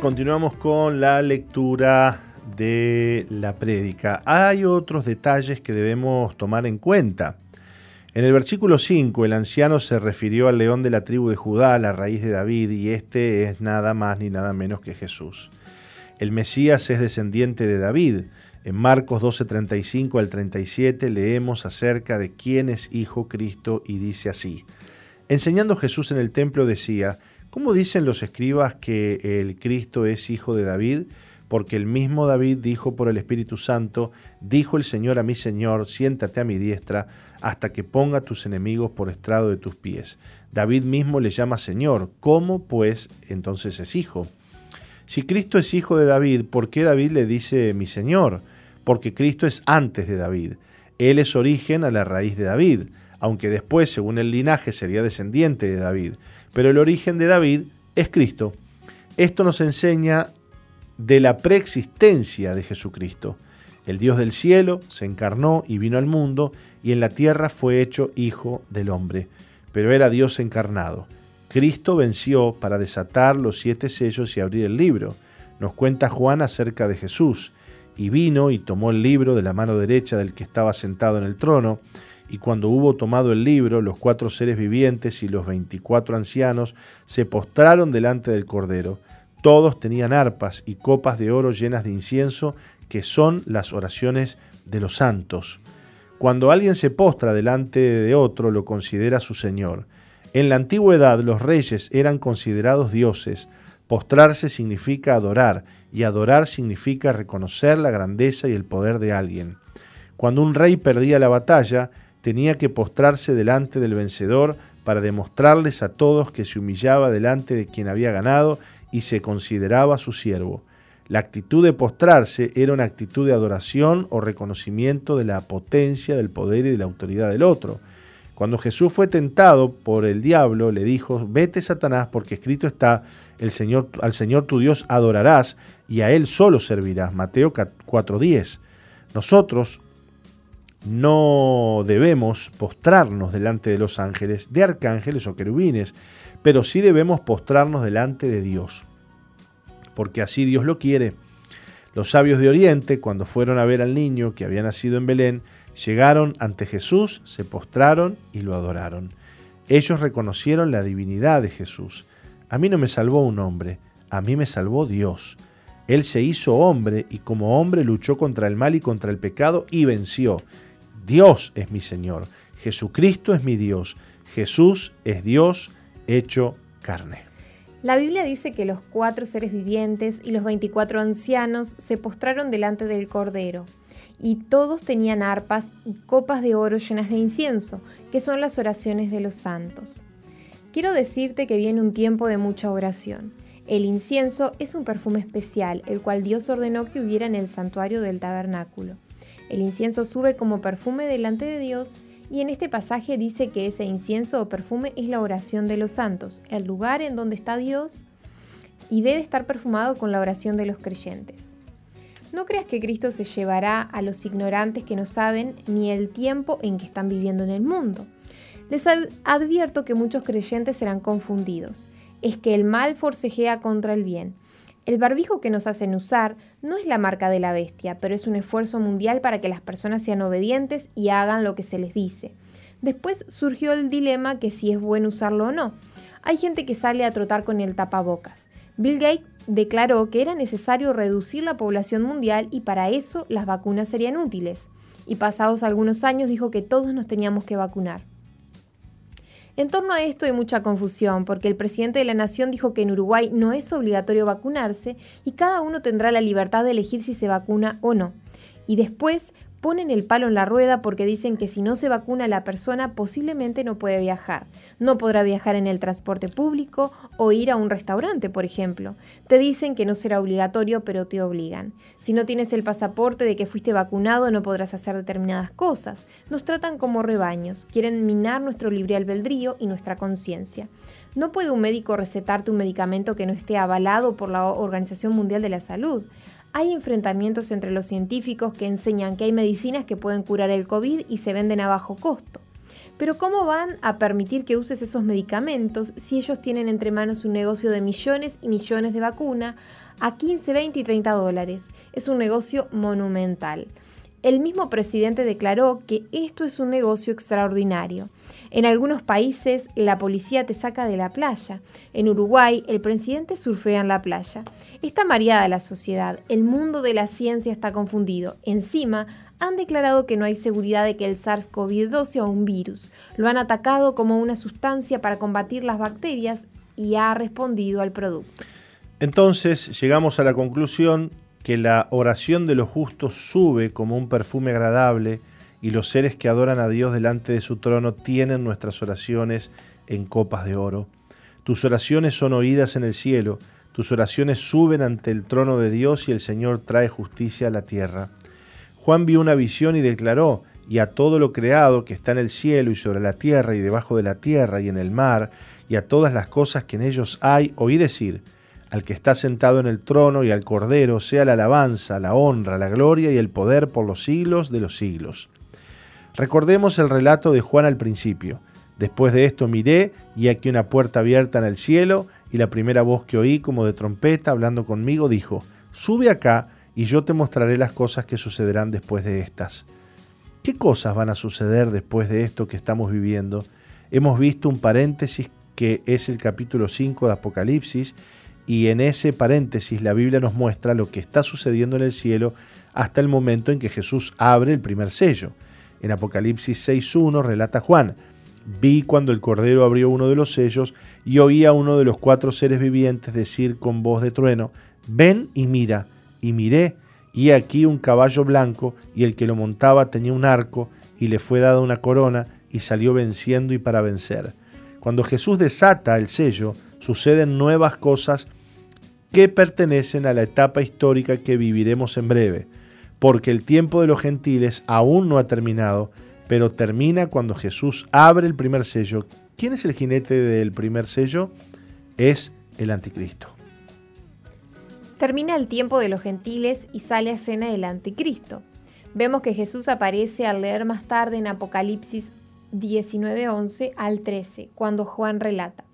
continuamos con la lectura de la prédica. Hay otros detalles que debemos tomar en cuenta. En el versículo 5, el anciano se refirió al león de la tribu de Judá, la raíz de David, y este es nada más ni nada menos que Jesús. El Mesías es descendiente de David. En Marcos 12:35 al 37 leemos acerca de quién es Hijo Cristo y dice así. Enseñando Jesús en el templo decía, ¿Cómo dicen los escribas que el Cristo es hijo de David? Porque el mismo David dijo por el Espíritu Santo, dijo el Señor a mi Señor, siéntate a mi diestra hasta que ponga tus enemigos por estrado de tus pies. David mismo le llama Señor. ¿Cómo pues entonces es hijo? Si Cristo es hijo de David, ¿por qué David le dice mi Señor? Porque Cristo es antes de David. Él es origen a la raíz de David, aunque después, según el linaje, sería descendiente de David pero el origen de David es Cristo. Esto nos enseña de la preexistencia de Jesucristo. El Dios del cielo se encarnó y vino al mundo, y en la tierra fue hecho hijo del hombre, pero era Dios encarnado. Cristo venció para desatar los siete sellos y abrir el libro. Nos cuenta Juan acerca de Jesús, y vino y tomó el libro de la mano derecha del que estaba sentado en el trono, y cuando hubo tomado el libro, los cuatro seres vivientes y los veinticuatro ancianos se postraron delante del Cordero. Todos tenían arpas y copas de oro llenas de incienso, que son las oraciones de los santos. Cuando alguien se postra delante de otro, lo considera su Señor. En la antigüedad los reyes eran considerados dioses. Postrarse significa adorar, y adorar significa reconocer la grandeza y el poder de alguien. Cuando un rey perdía la batalla, tenía que postrarse delante del vencedor para demostrarles a todos que se humillaba delante de quien había ganado y se consideraba su siervo. La actitud de postrarse era una actitud de adoración o reconocimiento de la potencia, del poder y de la autoridad del otro. Cuando Jesús fue tentado por el diablo, le dijo, vete Satanás, porque escrito está, el Señor, al Señor tu Dios adorarás y a Él solo servirás. Mateo 4.10. Nosotros no debemos postrarnos delante de los ángeles, de arcángeles o querubines, pero sí debemos postrarnos delante de Dios, porque así Dios lo quiere. Los sabios de Oriente, cuando fueron a ver al niño que había nacido en Belén, llegaron ante Jesús, se postraron y lo adoraron. Ellos reconocieron la divinidad de Jesús. A mí no me salvó un hombre, a mí me salvó Dios. Él se hizo hombre y como hombre luchó contra el mal y contra el pecado y venció. Dios es mi Señor, Jesucristo es mi Dios, Jesús es Dios hecho carne. La Biblia dice que los cuatro seres vivientes y los veinticuatro ancianos se postraron delante del Cordero, y todos tenían arpas y copas de oro llenas de incienso, que son las oraciones de los santos. Quiero decirte que viene un tiempo de mucha oración. El incienso es un perfume especial, el cual Dios ordenó que hubiera en el santuario del tabernáculo. El incienso sube como perfume delante de Dios Y en este pasaje dice que ese incienso o perfume es la oración de los santos, el lugar en donde está Dios y debe estar perfumado con la oración de los creyentes. No creas que Cristo se llevará a los ignorantes que no saben ni el tiempo en que están viviendo en el mundo. Les advierto que muchos creyentes serán confundidos. Es que el mal forcejea contra el bien. El barbijo que nos hacen usar no es la marca de la bestia, pero es un esfuerzo mundial para que las personas sean obedientes y hagan lo que se les dice. Después surgió el dilema que si es bueno usarlo o no. Hay gente que sale a trotar con el tapabocas. Bill Gates declaró que era necesario reducir la población mundial y para eso las vacunas serían útiles. Y pasados algunos años dijo que todos nos teníamos que vacunar. En torno a esto hay mucha confusión, porque el presidente de la Nación dijo que en Uruguay no es obligatorio vacunarse y cada uno tendrá la libertad de elegir si se vacuna o no. Y después ponen el palo en la rueda porque dicen que si no se vacuna la persona posiblemente no puede viajar. No podrá viajar en el transporte público o ir a un restaurante, por ejemplo. Te dicen que no será obligatorio, pero te obligan. Si no tienes el pasaporte de que fuiste vacunado, no podrás hacer determinadas cosas. Nos tratan como rebaños, quieren minar nuestro libre albedrío y nuestra conciencia. No puede un médico recetarte un medicamento que no esté avalado por la Organización Mundial de la Salud. Hay enfrentamientos entre los científicos que enseñan que hay medicinas que pueden curar el COVID y se venden a bajo costo. Pero ¿cómo van a permitir que uses esos medicamentos si ellos tienen entre manos un negocio de millones y millones de vacuna a 15, 20 y 30 dólares? Es un negocio monumental. El mismo presidente declaró que esto es un negocio extraordinario. En algunos países la policía te saca de la playa. En Uruguay el presidente surfea en la playa. Está mareada la sociedad. El mundo de la ciencia está confundido. Encima han declarado que no hay seguridad de que el SARS-CoV-2 sea un virus. Lo han atacado como una sustancia para combatir las bacterias y ha respondido al producto. Entonces llegamos a la conclusión que la oración de los justos sube como un perfume agradable y los seres que adoran a Dios delante de su trono tienen nuestras oraciones en copas de oro. Tus oraciones son oídas en el cielo, tus oraciones suben ante el trono de Dios y el Señor trae justicia a la tierra. Juan vio una visión y declaró, y a todo lo creado que está en el cielo y sobre la tierra y debajo de la tierra y en el mar, y a todas las cosas que en ellos hay, oí decir, al que está sentado en el trono y al Cordero sea la alabanza, la honra, la gloria y el poder por los siglos de los siglos. Recordemos el relato de Juan al principio. Después de esto miré y aquí una puerta abierta en el cielo y la primera voz que oí como de trompeta hablando conmigo dijo, sube acá y yo te mostraré las cosas que sucederán después de estas. ¿Qué cosas van a suceder después de esto que estamos viviendo? Hemos visto un paréntesis que es el capítulo 5 de Apocalipsis y en ese paréntesis la Biblia nos muestra lo que está sucediendo en el cielo hasta el momento en que Jesús abre el primer sello. En Apocalipsis 6.1 relata Juan, vi cuando el Cordero abrió uno de los sellos y oí a uno de los cuatro seres vivientes decir con voz de trueno, ven y mira, y miré, y aquí un caballo blanco, y el que lo montaba tenía un arco, y le fue dada una corona, y salió venciendo y para vencer. Cuando Jesús desata el sello, suceden nuevas cosas que pertenecen a la etapa histórica que viviremos en breve, porque el tiempo de los gentiles aún no ha terminado, pero termina cuando Jesús abre el primer sello. ¿Quién es el jinete del primer sello? Es el anticristo. Termina el tiempo de los gentiles y sale a escena el anticristo. Vemos que Jesús aparece al leer más tarde en Apocalipsis 19:11 al 13, cuando Juan relata.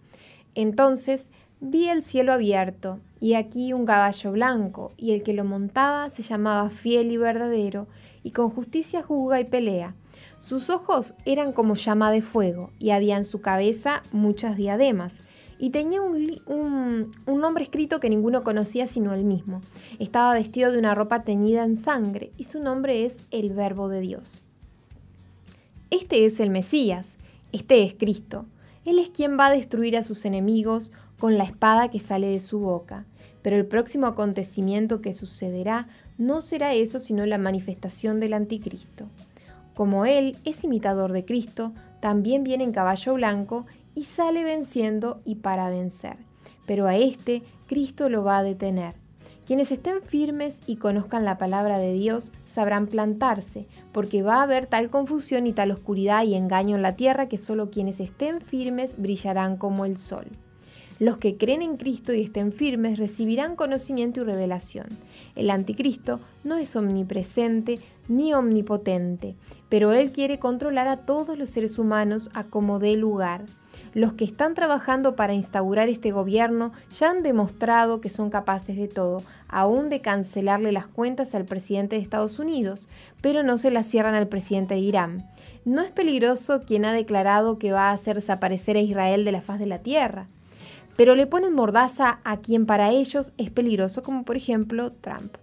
Entonces vi el cielo abierto y aquí un caballo blanco, y el que lo montaba se llamaba fiel y verdadero, y con justicia juzga y pelea. Sus ojos eran como llama de fuego, y había en su cabeza muchas diademas, y tenía un, un, nombre escrito que ninguno conocía sino él mismo. Estaba vestido de una ropa teñida en sangre, y su nombre es el Verbo de Dios. Este es el Mesías, este es Cristo. Él es quien va a destruir a sus enemigos, con la espada que sale de su boca. Pero el próximo acontecimiento que sucederá no será eso sino la manifestación del anticristo. Como él es imitador de Cristo, también viene en caballo blanco y sale venciendo y para vencer. Pero a este Cristo lo va a detener. Quienes estén firmes y conozcan la palabra de Dios sabrán plantarse, porque va a haber tal confusión y tal oscuridad y engaño en la tierra que solo quienes estén firmes brillarán como el sol. Los que creen en Cristo y estén firmes recibirán conocimiento y revelación. El anticristo no es omnipresente ni omnipotente, pero él quiere controlar a todos los seres humanos a como dé lugar. Los que están trabajando para instaurar este gobierno ya han demostrado que son capaces de todo, aún de cancelarle las cuentas al presidente de Estados Unidos, pero no se las cierran al presidente de Irán. No es peligroso quien ha declarado que va a hacer desaparecer a Israel de la faz de la tierra, pero le ponen mordaza a quien para ellos es peligroso, como por ejemplo Trump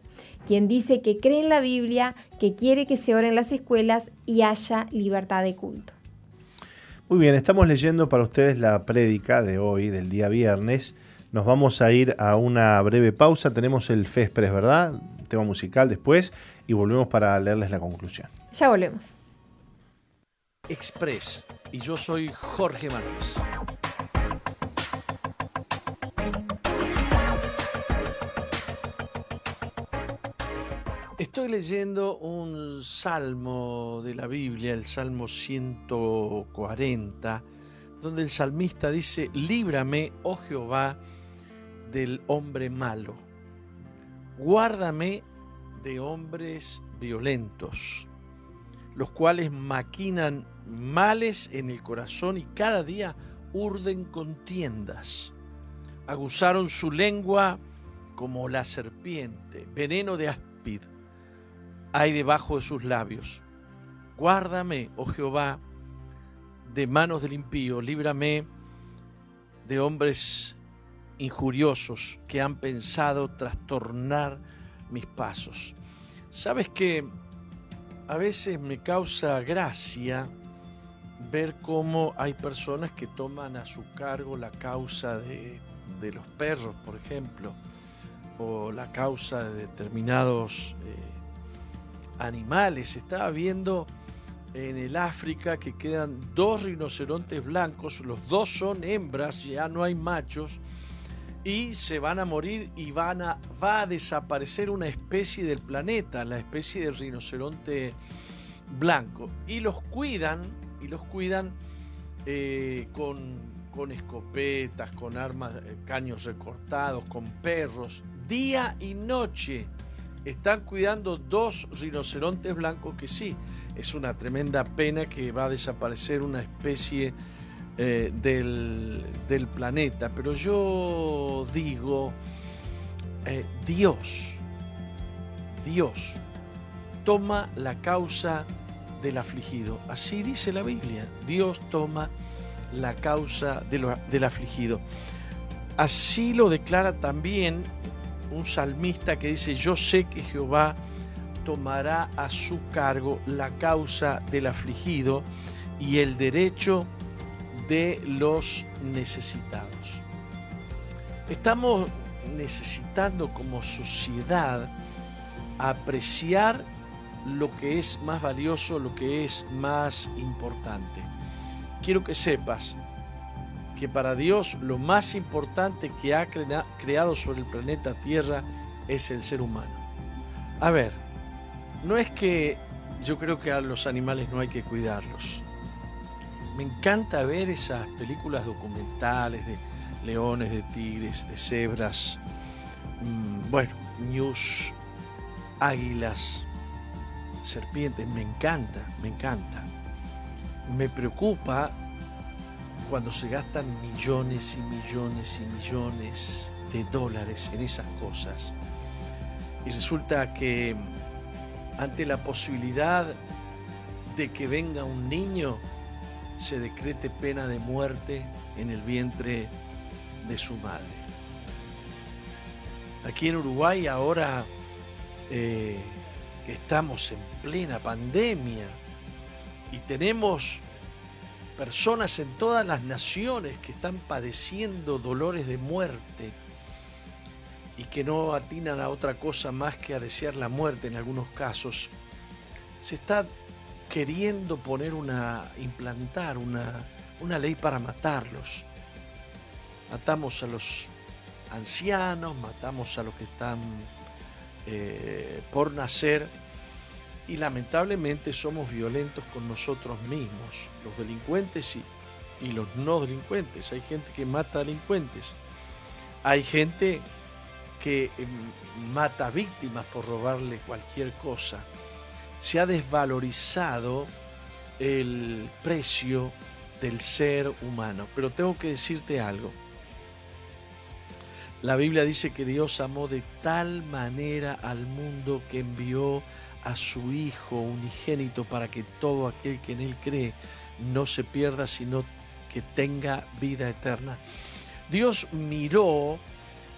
quien dice que cree en la Biblia, que quiere que se ore en las escuelas y haya libertad de culto. Muy bien, estamos leyendo para ustedes la prédica de hoy, del día viernes. Nos vamos a ir a una breve pausa. Tenemos el Fespres, ¿verdad? Tema musical después y volvemos para leerles la conclusión. Ya volvemos. Express y yo soy Jorge Márquez. Estoy leyendo un salmo de la Biblia, el Salmo 140, donde el salmista dice, líbrame, oh Jehová, del hombre malo, guárdame de hombres violentos, los cuales maquinan males en el corazón y cada día urden contiendas. Aguzaron su lengua como la serpiente, veneno de áspid hay debajo de sus labios. Guárdame, oh Jehová, de manos del impío, líbrame de hombres injuriosos que han pensado trastornar mis pasos. Sabes que a veces me causa gracia ver cómo hay personas que toman a su cargo la causa de, los perros, por ejemplo, o la causa de determinados eh, animales. Estaba viendo en el África que quedan dos rinocerontes blancos, los dos son hembras, ya no hay machos, y se van a morir y van a, va a desaparecer una especie del planeta, la especie del rinoceronte blanco. Y los cuidan, y los cuidan eh, con, con escopetas, con armas, eh, caños recortados, con perros, día y noche están cuidando dos rinocerontes blancos que sí, es una tremenda pena que va a desaparecer una especie eh, del, planeta. Pero yo digo, eh, Dios, Dios toma la causa del afligido. Así dice la Biblia, Dios toma la causa del afligido. Así lo declara también un salmista que dice, yo sé que Jehová tomará a su cargo la causa del afligido y el derecho de los necesitados. Estamos necesitando como sociedad apreciar lo que es más valioso, lo que es más importante. Quiero que sepas que para Dios lo más importante que ha creado sobre el planeta Tierra es el ser humano. A ver, no es que yo creo que a los animales no hay que cuidarlos. Me encanta ver esas películas documentales de leones, de tigres, de cebras, mm, bueno, news, águilas, serpientes, me encanta, me encanta. Me preocupa cuando se gastan millones y millones y millones de dólares en esas cosas. Y resulta que ante la posibilidad de que venga un niño, se decrete pena de muerte en el vientre de su madre. Aquí en Uruguay ahora eh, estamos en plena pandemia y tenemos personas en todas las naciones que están padeciendo dolores de muerte y que no atinan a otra cosa más que a desear la muerte en algunos casos, se está queriendo poner una, implantar una, una ley para matarlos. Matamos a los ancianos, matamos a los que están eh, por nacer y lamentablemente somos violentos con nosotros mismos, los delincuentes y, y los no delincuentes. Hay gente que mata delincuentes, hay gente que em, mata víctimas por robarle cualquier cosa. Se ha desvalorizado el precio del ser humano. Pero tengo que decirte algo. La Biblia dice que Dios amó de tal manera al mundo que envió a su Hijo unigénito para que todo aquel que en Él cree no se pierda, sino que tenga vida eterna. Dios miró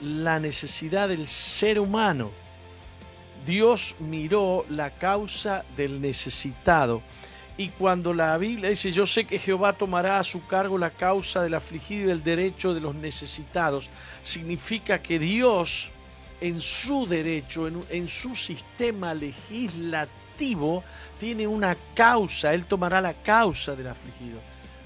la necesidad del ser humano. Dios miró la causa del necesitado. Y cuando la Biblia dice, yo sé que Jehová tomará a su cargo la causa del afligido y el derecho de los necesitados, significa que Dios en su derecho, en, su sistema legislativo, tiene una causa, Él tomará la causa del afligido.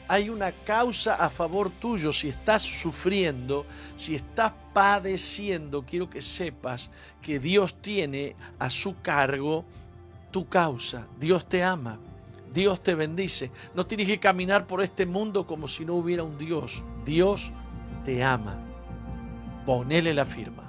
Hay una causa a favor tuyo si estás sufriendo, si estás padeciendo, quiero que sepas que Dios tiene a su cargo tu causa, Dios te ama. Dios te bendice. No tienes que caminar por este mundo como si no hubiera un Dios. Dios te ama. Ponele la firma.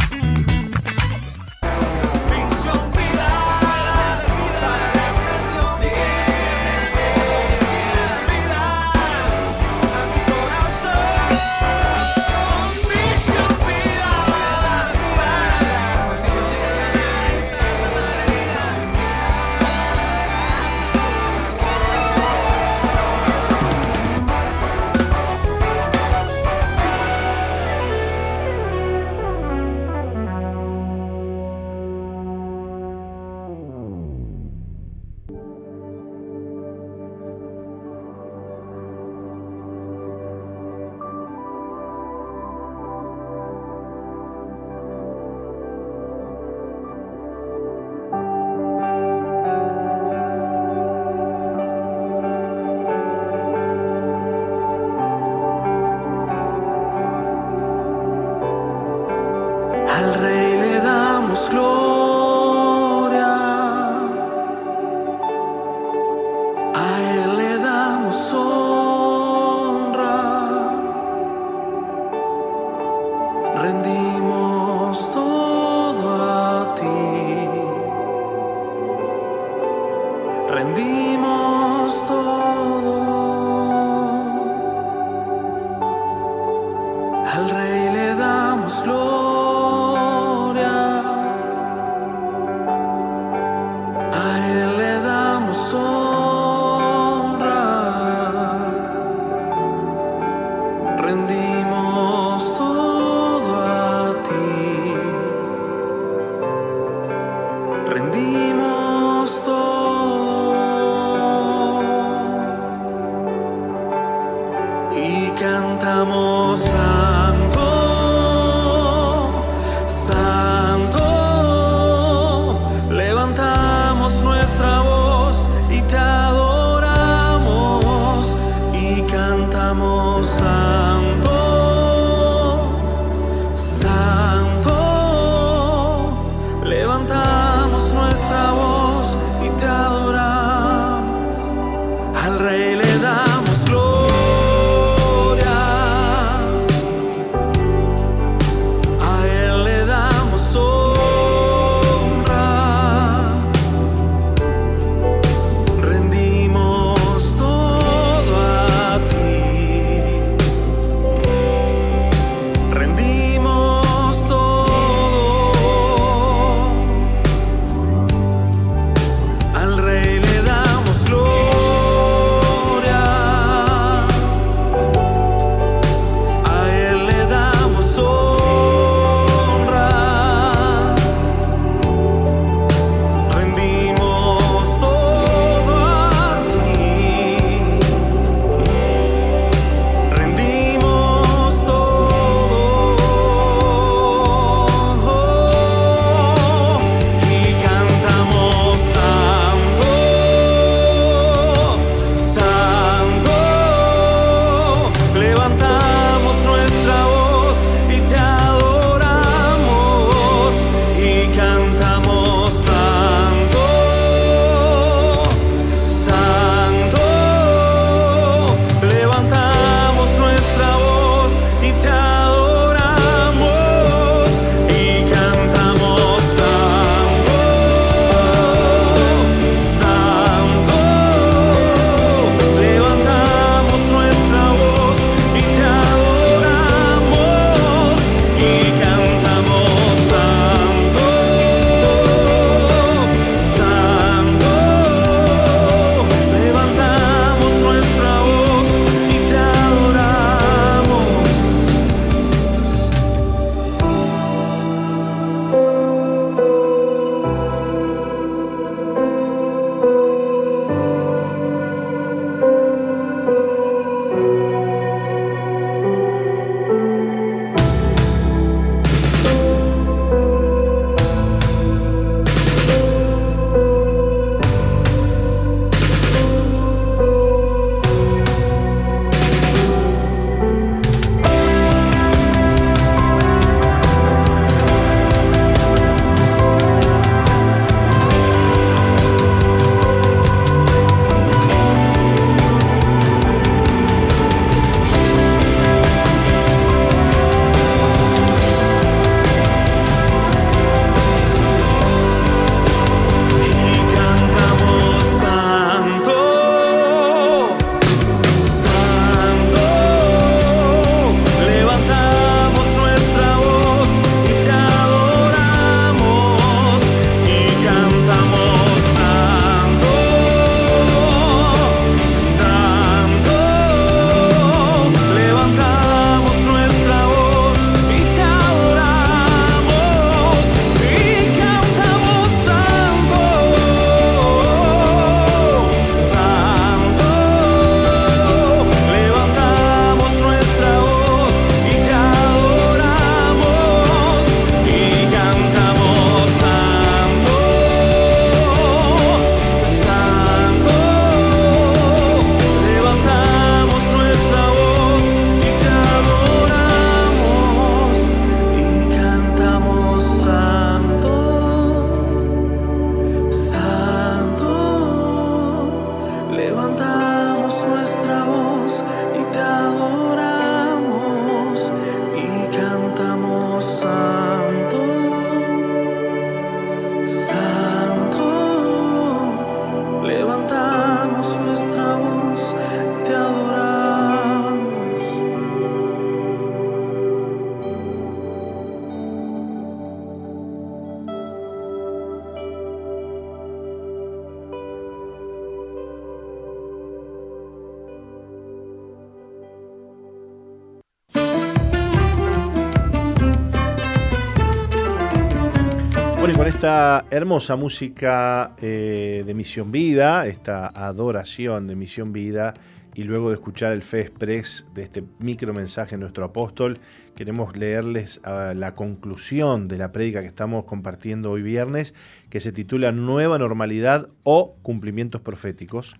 Hermosa música eh, de Misión Vida, esta adoración de Misión Vida, y luego de escuchar el Fe Express de este micro mensaje de nuestro apóstol, queremos leerles ah, la conclusión de la prédica que estamos compartiendo hoy viernes, que se titula Nueva Normalidad o Cumplimientos Proféticos.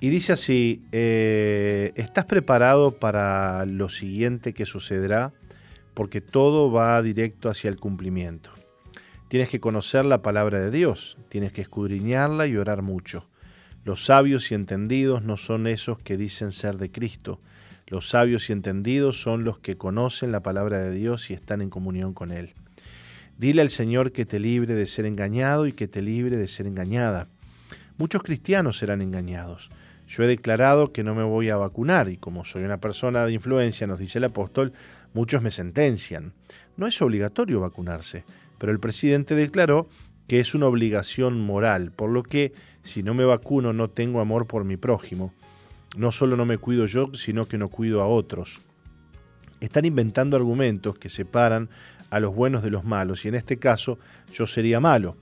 Y dice así, eh, ¿estás preparado para lo siguiente que sucederá? Porque todo va directo hacia el cumplimiento. Tienes que conocer la palabra de Dios, tienes que escudriñarla y orar mucho. Los sabios y entendidos no son esos que dicen ser de Cristo. Los sabios y entendidos son los que conocen la palabra de Dios y están en comunión con Él. Dile al Señor que te libre de ser engañado y que te libre de ser engañada. Muchos cristianos serán engañados. Yo he declarado que no me voy a vacunar y como soy una persona de influencia, nos dice el apóstol, muchos me sentencian. No es obligatorio vacunarse pero el presidente declaró que es una obligación moral, por lo que si no me vacuno no tengo amor por mi prójimo. No solo no me cuido yo, sino que no cuido a otros. Están inventando argumentos que separan a los buenos de los malos, y en este caso yo sería malo.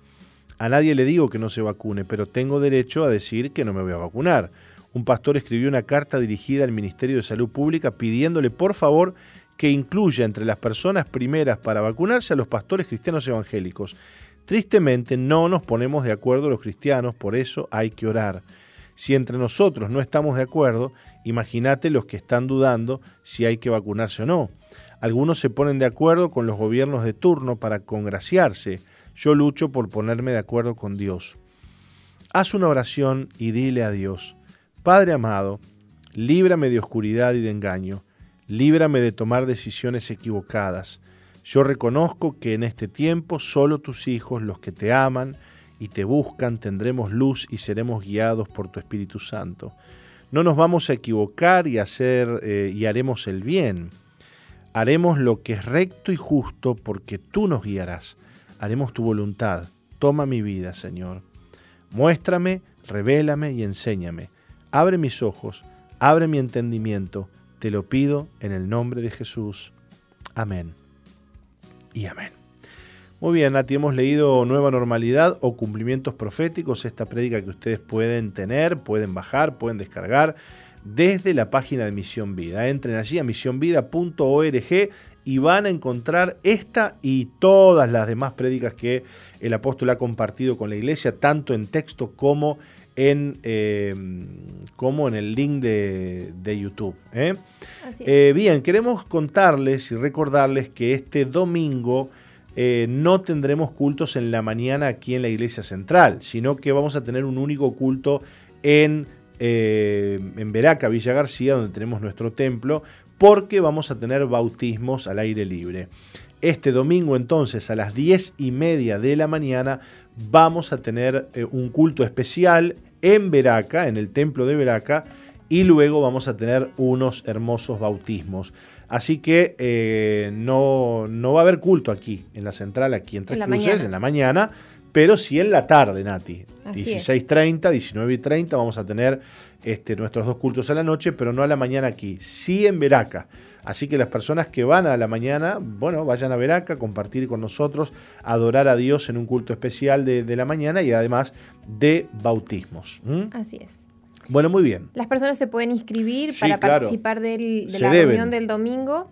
A nadie le digo que no se vacune, pero tengo derecho a decir que no me voy a vacunar. Un pastor escribió una carta dirigida al Ministerio de Salud Pública pidiéndole por favor que incluya entre las personas primeras para vacunarse a los pastores cristianos evangélicos. Tristemente no nos ponemos de acuerdo los cristianos, por eso hay que orar. Si entre nosotros no estamos de acuerdo, imagínate los que están dudando si hay que vacunarse o no. Algunos se ponen de acuerdo con los gobiernos de turno para congraciarse. Yo lucho por ponerme de acuerdo con Dios. Haz una oración y dile a Dios, Padre amado, líbrame de oscuridad y de engaño líbrame de tomar decisiones equivocadas. Yo reconozco que en este tiempo solo tus hijos, los que te aman y te buscan, tendremos luz y seremos guiados por tu Espíritu Santo. No nos vamos a equivocar y hacer eh, y haremos el bien. Haremos lo que es recto y justo porque tú nos guiarás. Haremos tu voluntad. Toma mi vida, Señor. Muéstrame, revélame y enséñame. Abre mis ojos, abre mi entendimiento te lo pido en el nombre de Jesús. Amén. Y amén. Muy bien, Nati, hemos leído Nueva Normalidad o Cumplimientos Proféticos, esta prédica que ustedes pueden tener, pueden bajar, pueden descargar desde la página de Misión Vida. Entren allí a misionvida.org y van a encontrar esta y todas las demás prédicas que el apóstol ha compartido con la iglesia, tanto en texto como en en, em, como en el link de, YouTube. ¿eh? Eh, bien, queremos contarles y recordarles que este domingo eh, no tendremos cultos en la mañana aquí en la iglesia central, sino que vamos a tener un único culto en, en Veraca, Villa García, donde tenemos nuestro templo, porque vamos a tener bautismos al aire libre. Este domingo entonces a las 10 y media de la mañana vamos a tener un culto especial en Veraca, en el templo de Veraca, y luego vamos a tener unos hermosos bautismos. Así que eh, no, no, va a haber culto aquí, en la central, aquí en Tres Cruces, en la mañana, pero sí en la tarde, Nati. 16.30, 19.30 vamos a tener este, nuestros dos cultos a la noche, pero no a la mañana aquí, sí en Veraca. Así que las personas que van a la mañana, bueno, vayan a Veraca, compartir con nosotros, adorar a Dios en un culto especial de, la mañana y además de bautismos. Así es. Bueno, muy bien. Las personas se pueden inscribir para participar de la reunión del domingo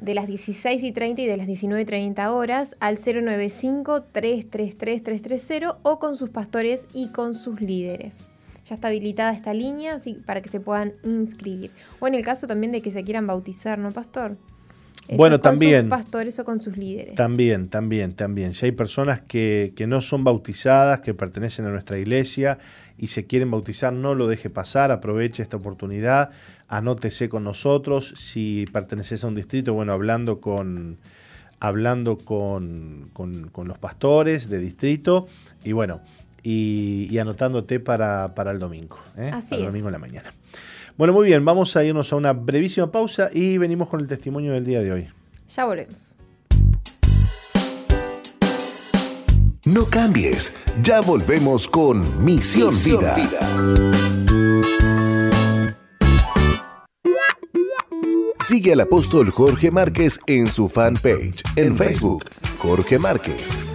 de las 16 y 30 y de las 19 y 30 horas al 095-333-330 o con sus pastores y con sus líderes ya está habilitada esta línea así, para que se puedan inscribir. O en el caso también de que se quieran bautizar, ¿no, pastor? bueno, también. Con sus pastores o con sus líderes. También, también, también. Si hay personas que, que, no son bautizadas, que pertenecen a nuestra iglesia y se quieren bautizar, no lo deje pasar, aproveche esta oportunidad, anótese con nosotros. Si perteneces a un distrito, bueno, hablando con hablando con, con, con los pastores de distrito y bueno, y, anotándote para, el domingo, ¿eh? Así el domingo en la mañana. Bueno, muy bien, vamos a irnos a una brevísima pausa y venimos con el testimonio del día de hoy. Ya volvemos. No cambies, ya volvemos con Misión, Vida. Sigue al apóstol Jorge Márquez en su fanpage en Facebook, Jorge Márquez.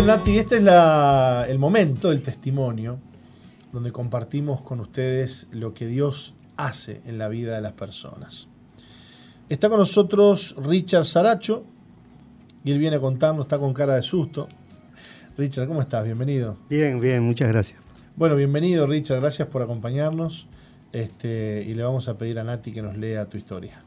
Bien, Nati, este es la, el momento, el testimonio, donde compartimos con ustedes lo que Dios hace en la vida de las personas. Está con nosotros Richard Saracho, y él viene a contarnos, está con cara de susto. Richard, ¿cómo estás? Bienvenido. Bien, bien, muchas gracias. Bueno, bienvenido Richard, gracias por acompañarnos. Este, y le vamos a pedir a Nati que nos lea tu historia.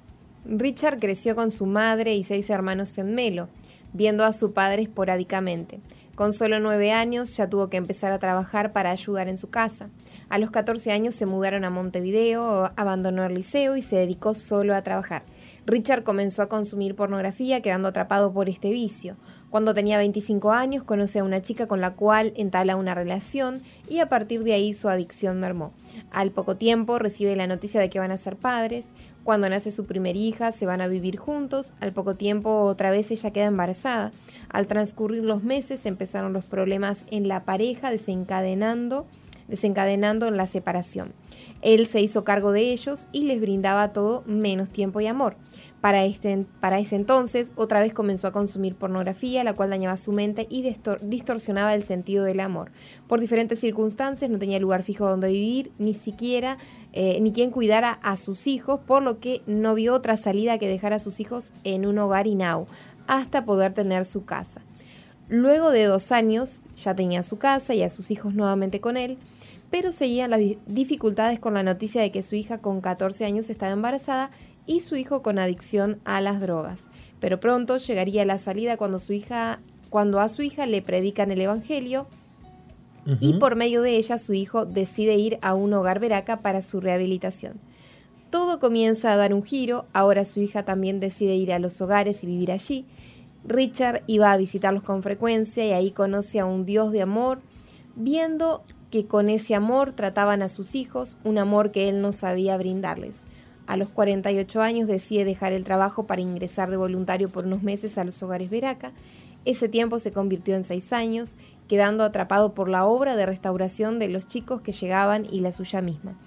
Richard creció con su madre y seis hermanos en Melo viendo a su padre esporádicamente. Con solo nueve años ya tuvo que empezar a trabajar para ayudar en su casa. A los 14 años se mudaron a Montevideo, abandonó el liceo y se dedicó solo a trabajar. Richard comenzó a consumir pornografía quedando atrapado por este vicio. Cuando tenía 25 años conoce a una chica con la cual entabla una relación y a partir de ahí su adicción mermó. Al poco tiempo recibe la noticia de que van a ser padres. Cuando nace su primer hija se van a vivir juntos. Al poco tiempo otra vez ella queda embarazada. Al transcurrir los meses empezaron los problemas en la pareja desencadenando desencadenando la separación. Él se hizo cargo de ellos y les brindaba todo menos tiempo y amor. Para, este, para ese entonces, otra vez comenzó a consumir pornografía, la cual dañaba su mente y distorsionaba el sentido del amor. Por diferentes circunstancias, no tenía lugar fijo donde vivir, ni siquiera eh, ni quien cuidara a sus hijos, por lo que no vio otra salida que dejar a sus hijos en un hogar inau, hasta poder tener su casa. Luego de dos años, ya tenía su casa y a sus hijos nuevamente con él, pero seguían las dificultades con la noticia de que su hija con 14 años estaba embarazada y su hijo con adicción a las drogas. Pero pronto llegaría la salida cuando su hija cuando a su hija le predican el evangelio y por medio de ella su hijo decide ir a un hogar veraca para su rehabilitación. Todo comienza a dar un giro, ahora su hija también decide ir a los hogares y vivir allí. Richard iba a visitarlos con frecuencia y ahí conoce a un Dios de amor, viendo que con ese amor trataban a sus hijos, un amor que él no sabía brindarles. A los 48 años decide dejar el trabajo para ingresar de voluntario por unos meses a los hogares Veraca. Ese tiempo se convirtió en seis años, quedando atrapado por la obra de restauración de los chicos que llegaban y la suya misma.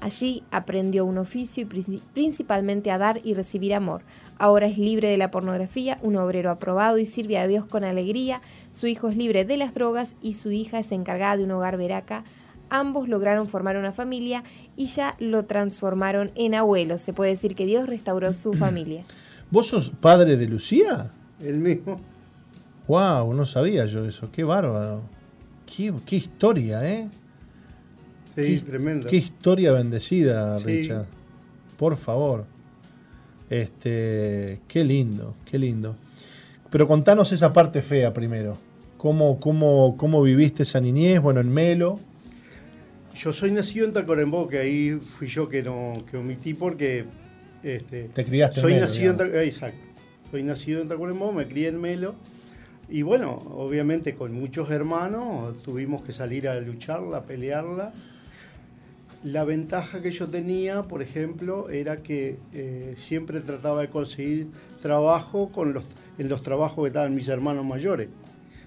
Allí aprendió un oficio y principalmente a dar y recibir amor. Ahora es libre de la pornografía, un obrero aprobado y sirve a Dios con alegría. Su hijo es libre de las drogas y su hija es encargada de un hogar veraca ambos lograron formar una familia y ya lo transformaron en abuelo. Se puede decir que Dios restauró su familia. ¿Vos sos padre de Lucía? El mismo. Wow, no sabía yo eso. Qué bárbaro. Qué, historia, ¿eh? Sí, tremendo. Qué historia bendecida, Richard. Por favor. Este, qué lindo, qué lindo. Pero contanos esa parte fea primero. ¿Cómo, cómo, cómo viviste esa niñez? Bueno, en Melo. Yo soy nacido en Tacuarembó, que ahí fui yo que no que omití porque este, te criaste soy en Melo. Nacido en, exacto. Soy nacido en Tacuarembó, me crié en Melo. Y bueno, obviamente con muchos hermanos tuvimos que salir a lucharla, a pelearla. La ventaja que yo tenía, por ejemplo, era que eh, siempre trataba de conseguir trabajo con los, en los trabajos que estaban mis hermanos mayores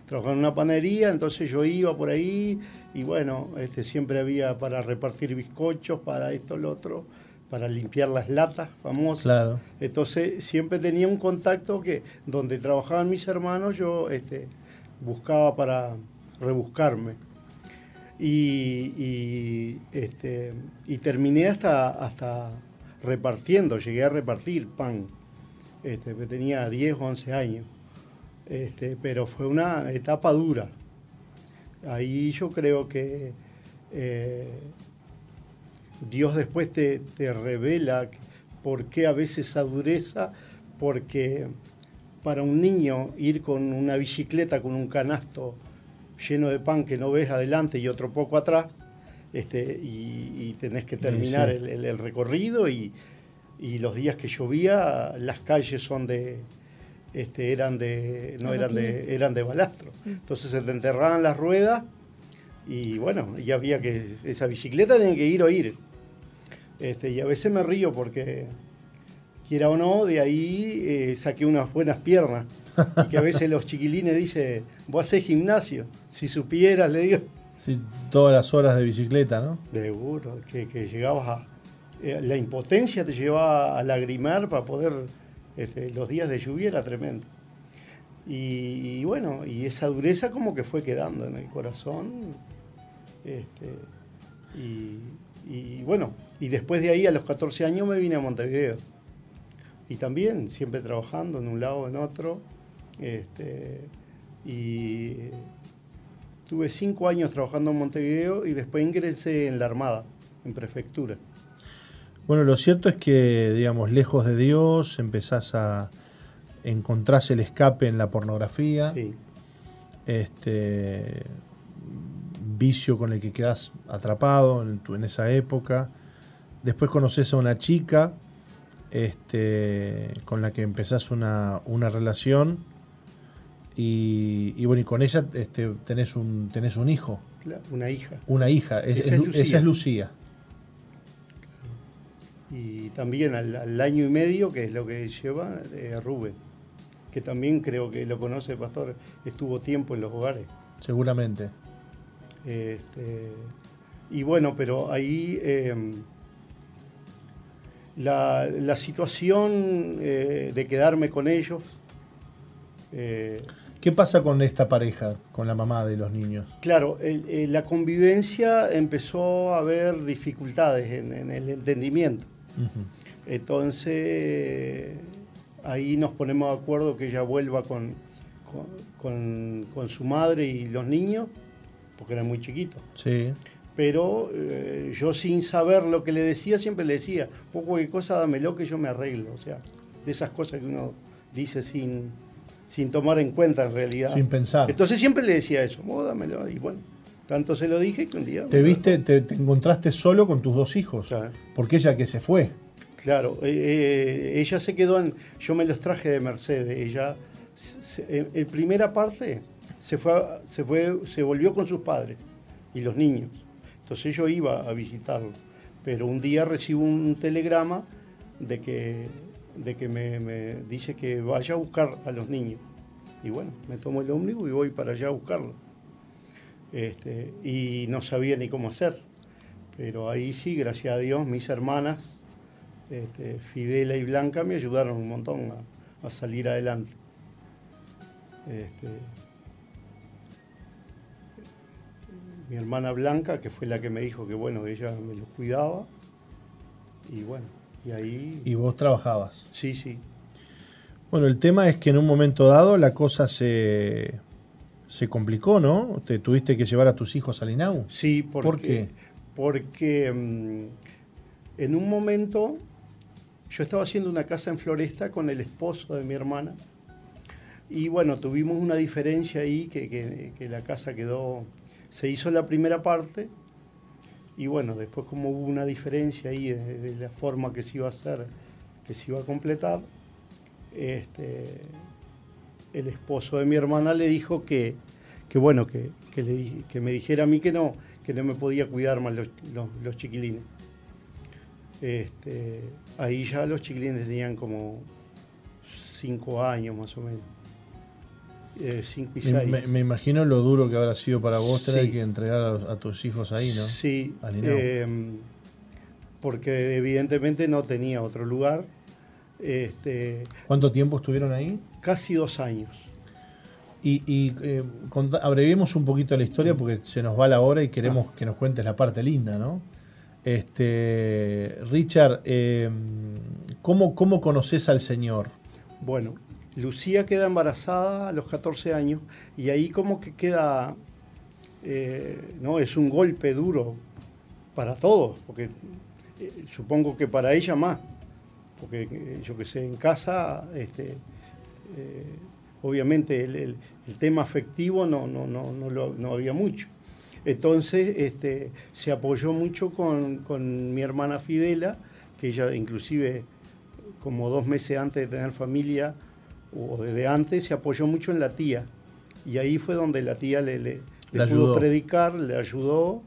trabajaba en una panadería, entonces yo iba por ahí y bueno, este, siempre había para repartir bizcochos, para esto, lo otro, para limpiar las latas famosas. Claro. Entonces siempre tenía un contacto que donde trabajaban mis hermanos yo este, buscaba para rebuscarme. Y, este, y terminé hasta, hasta repartiendo, llegué a repartir pan. Este, tenía 10 o 11 años. Este, pero fue una etapa dura. Ahí yo creo que eh, Dios después te, revela ¿Por qué a veces esa dureza? Porque para un niño ir con una bicicleta con un canasto lleno de pan que no ves adelante y otro poco atrás, este, y, tenés que terminar El, recorrido y, los días que llovía las calles son de este, eran de no eran de eran de balastro. Mm. entonces se te enterraban las ruedas y bueno ya había que esa bicicleta tenía que ir o ir. Este, y a veces me río porque quiera o no de ahí eh, saqué unas buenas piernas. Y que a veces los chiquilines dicen vos haces gimnasio si supieras le digo. Sí, todas las horas de bicicleta, ¿no? Seguro, que, que llegabas a... Eh, la impotencia te llevaba a lagrimar para poder... Este, los días de lluvia era tremendo. Y, bueno, y esa dureza como que fue quedando en el corazón. Este, y, bueno, y después de ahí a los 14 años me vine a Montevideo. Y también siempre trabajando en un lado o en otro. Este, y Tuve cinco años trabajando en Montevideo y después ingresé en la Armada, en prefectura. Bueno, lo cierto es que, digamos, lejos de Dios, empezás a encontrar el escape en la pornografía. Sí. Este vicio con el que quedas atrapado en, en esa época. Después conoces a una chica este, con la que empezás una, una relación y, bueno, y con ella este, tenés, un, tenés un hijo. una hija. Una hija, esa, es Lucía. Y también al, año y medio, que es lo que lleva eh, Rubén, que también creo que lo conoce el pastor, estuvo tiempo en los hogares. Seguramente. Este, y bueno, pero ahí em, la, la, situación eh, de quedarme con ellos. Eh, ¿Qué pasa con esta pareja, con la mamá de los niños? Claro, la convivencia empezó a haber dificultades en, el entendimiento. Entonces, ahí nos ponemos de acuerdo que ella vuelva con, con, su madre y los niños, porque era muy chiquito. Sí. Pero eh, yo sin saber lo que le decía, siempre le decía, poco cualquier cosa dámelo que yo me arreglo. O sea, de esas cosas que uno dice sin, sin tomar en cuenta en realidad. Sin pensar. Entonces siempre le decía eso, módamelo. Y bueno, tanto se lo dije que un día... ¿Te viste, te, encontraste solo con tus dos hijos? Porque ella que se fue. Claro, eh, eh, ella se quedó en... Yo me los traje de Mercedes. Ella, en, primera parte, se, fue, se, fue, se volvió con sus padres y los niños. Entonces yo iba a visitarlo. Pero un día recibo un telegrama de que de que me, dice que vaya a buscar a los niños. Y bueno, me tomo el ómnibus y voy para allá a buscarlo. Este, y no sabía ni cómo hacer. Pero ahí sí, gracias a Dios, mis hermanas, este, Fidela y Blanca, me ayudaron un montón a, salir adelante. Este, mi hermana Blanca, que fue la que me dijo que bueno, ella me los cuidaba. Y bueno, y ahí... ¿Y vos trabajabas? Sí, sí. Bueno, el tema es que en un momento dado la cosa se, se complicó, ¿no? Te tuviste que llevar a tus hijos al INAU. Sí, porque, ¿por qué? Porque mm, en un momento yo estaba haciendo una casa en Floresta con el esposo de mi hermana y bueno, tuvimos una diferencia ahí que, que la casa quedó, se hizo la primera parte y bueno, después como hubo una diferencia ahí de, la forma que se iba a hacer, que se iba a completar, este, el esposo de mi hermana le dijo que, que bueno, que, le, que me dijera a mí que no, que no me podía cuidar más los, chiquilines. Este, ahí ya los chiquilines tenían como cinco años más o menos. 5 eh, y 6. Me, imagino lo duro que habrá sido para vos tener que entregar a, tus hijos ahí, ¿no? Sí, em, porque evidentemente no tenía otro lugar. Este, ¿Cuánto tiempo estuvieron ahí? Casi dos años. Y, y eh, abreviemos un poquito la historia porque se nos va la hora y queremos ah. que nos cuentes la parte linda, ¿no? Este, Richard, em, ¿cómo, ¿cómo conoces al Señor? Bueno, Lucía queda embarazada a los 14 años y ahí como que queda, eh, no, es un golpe duro para todos, porque eh, supongo que para ella más, porque eh, yo que sé, en casa, este, eh, obviamente el, el- el tema afectivo no, no, no, no, lo- no había mucho. Entonces este, se apoyó mucho con, con mi hermana Fidela, que ella inclusive como dos meses antes de tener familia, o desde antes, se apoyó mucho en la tía. Y ahí fue donde la tía le, le, le pudo predicar, le ayudó.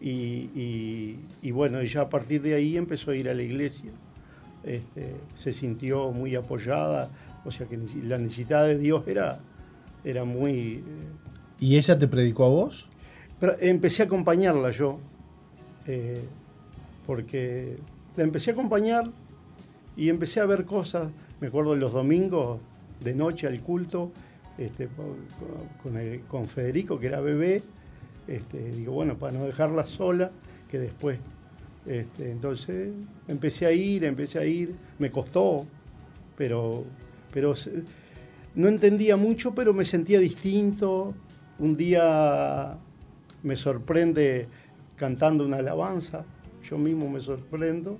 Y, y- y bueno, ella a partir de ahí empezó a ir a la iglesia. Este, se sintió muy apoyada, o sea que la necesidad de Dios era, era muy... eh, ¿Y ella te predicó a vos? pero empecé a acompañarla yo, eh, porque la empecé a acompañar y empecé a ver cosas. Me acuerdo los domingos de noche al culto este, con, con el- con Federico, que era bebé. Este, digo, bueno, para no dejarla sola, que después. Este, entonces empecé a ir, empecé a ir, me costó, pero, pero no entendía mucho, pero me sentía distinto. Un día me sorprende cantando una alabanza, yo mismo me sorprendo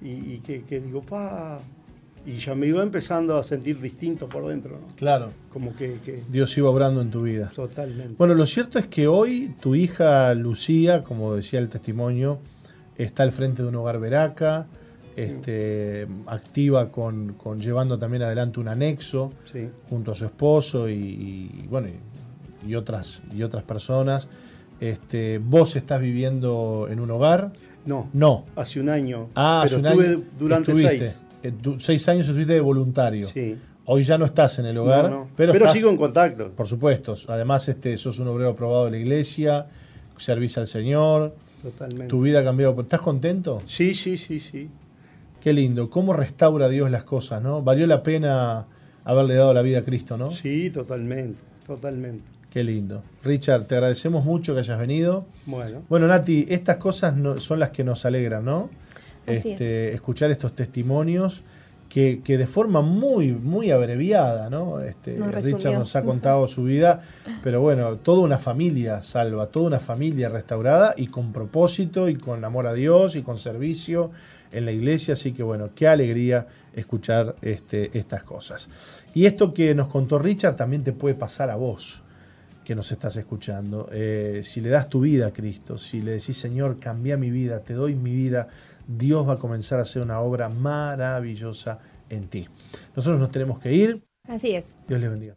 y, y que, que digo, pa, y ya me iba empezando a sentir distinto por dentro, ¿no? Claro. Como que, que Dios iba obrando en tu vida. totalmente. Bueno, lo cierto es que hoy tu hija Lucía, como decía el testimonio, está al frente de un hogar veraca, este, activa con, con llevando también adelante un anexo Sí, junto a su esposo y, y, bueno y, y otras y otras personas. Este, vos estás viviendo en un hogar, no, no. hace un año, Ah, pero hace un estuve año durante estuviste. seis. Eh, seis años estuviste de voluntario. Sí. Hoy ya no estás en el hogar, No, no. pero, Pero, estás- sigo en contacto. por supuesto. Además, este, sos un obrero aprobado de la iglesia, servís al Señor, Totalmente. tu vida ha cambiado. ¿Estás contento? Sí, sí, sí, sí. Qué lindo. ¿Cómo restaura Dios las cosas, no? Valió la pena haberle dado la vida a Cristo, ¿no? Sí, totalmente, totalmente. Qué lindo. Richard, te agradecemos mucho que hayas venido. Bueno, Bueno, Nati, estas cosas no- son las que nos alegran, ¿no? Así Este, Escuchar estos testimonios que, que de forma muy, muy abreviada, ¿no? Este, Nos Richard nos ha contado su vida, pero bueno, toda una familia salva, toda una familia restaurada y con propósito y con amor a Dios y con servicio en la iglesia, así que bueno, qué alegría escuchar este, estas cosas. Y esto que nos contó Richard también te puede pasar a vos que nos estás escuchando. Eh, si le das tu vida a Cristo, si le decís, Señor, cambia mi vida, te doy mi vida, Dios va a comenzar a hacer una obra maravillosa en ti. Nosotros nos tenemos que ir. Así es. Dios les bendiga.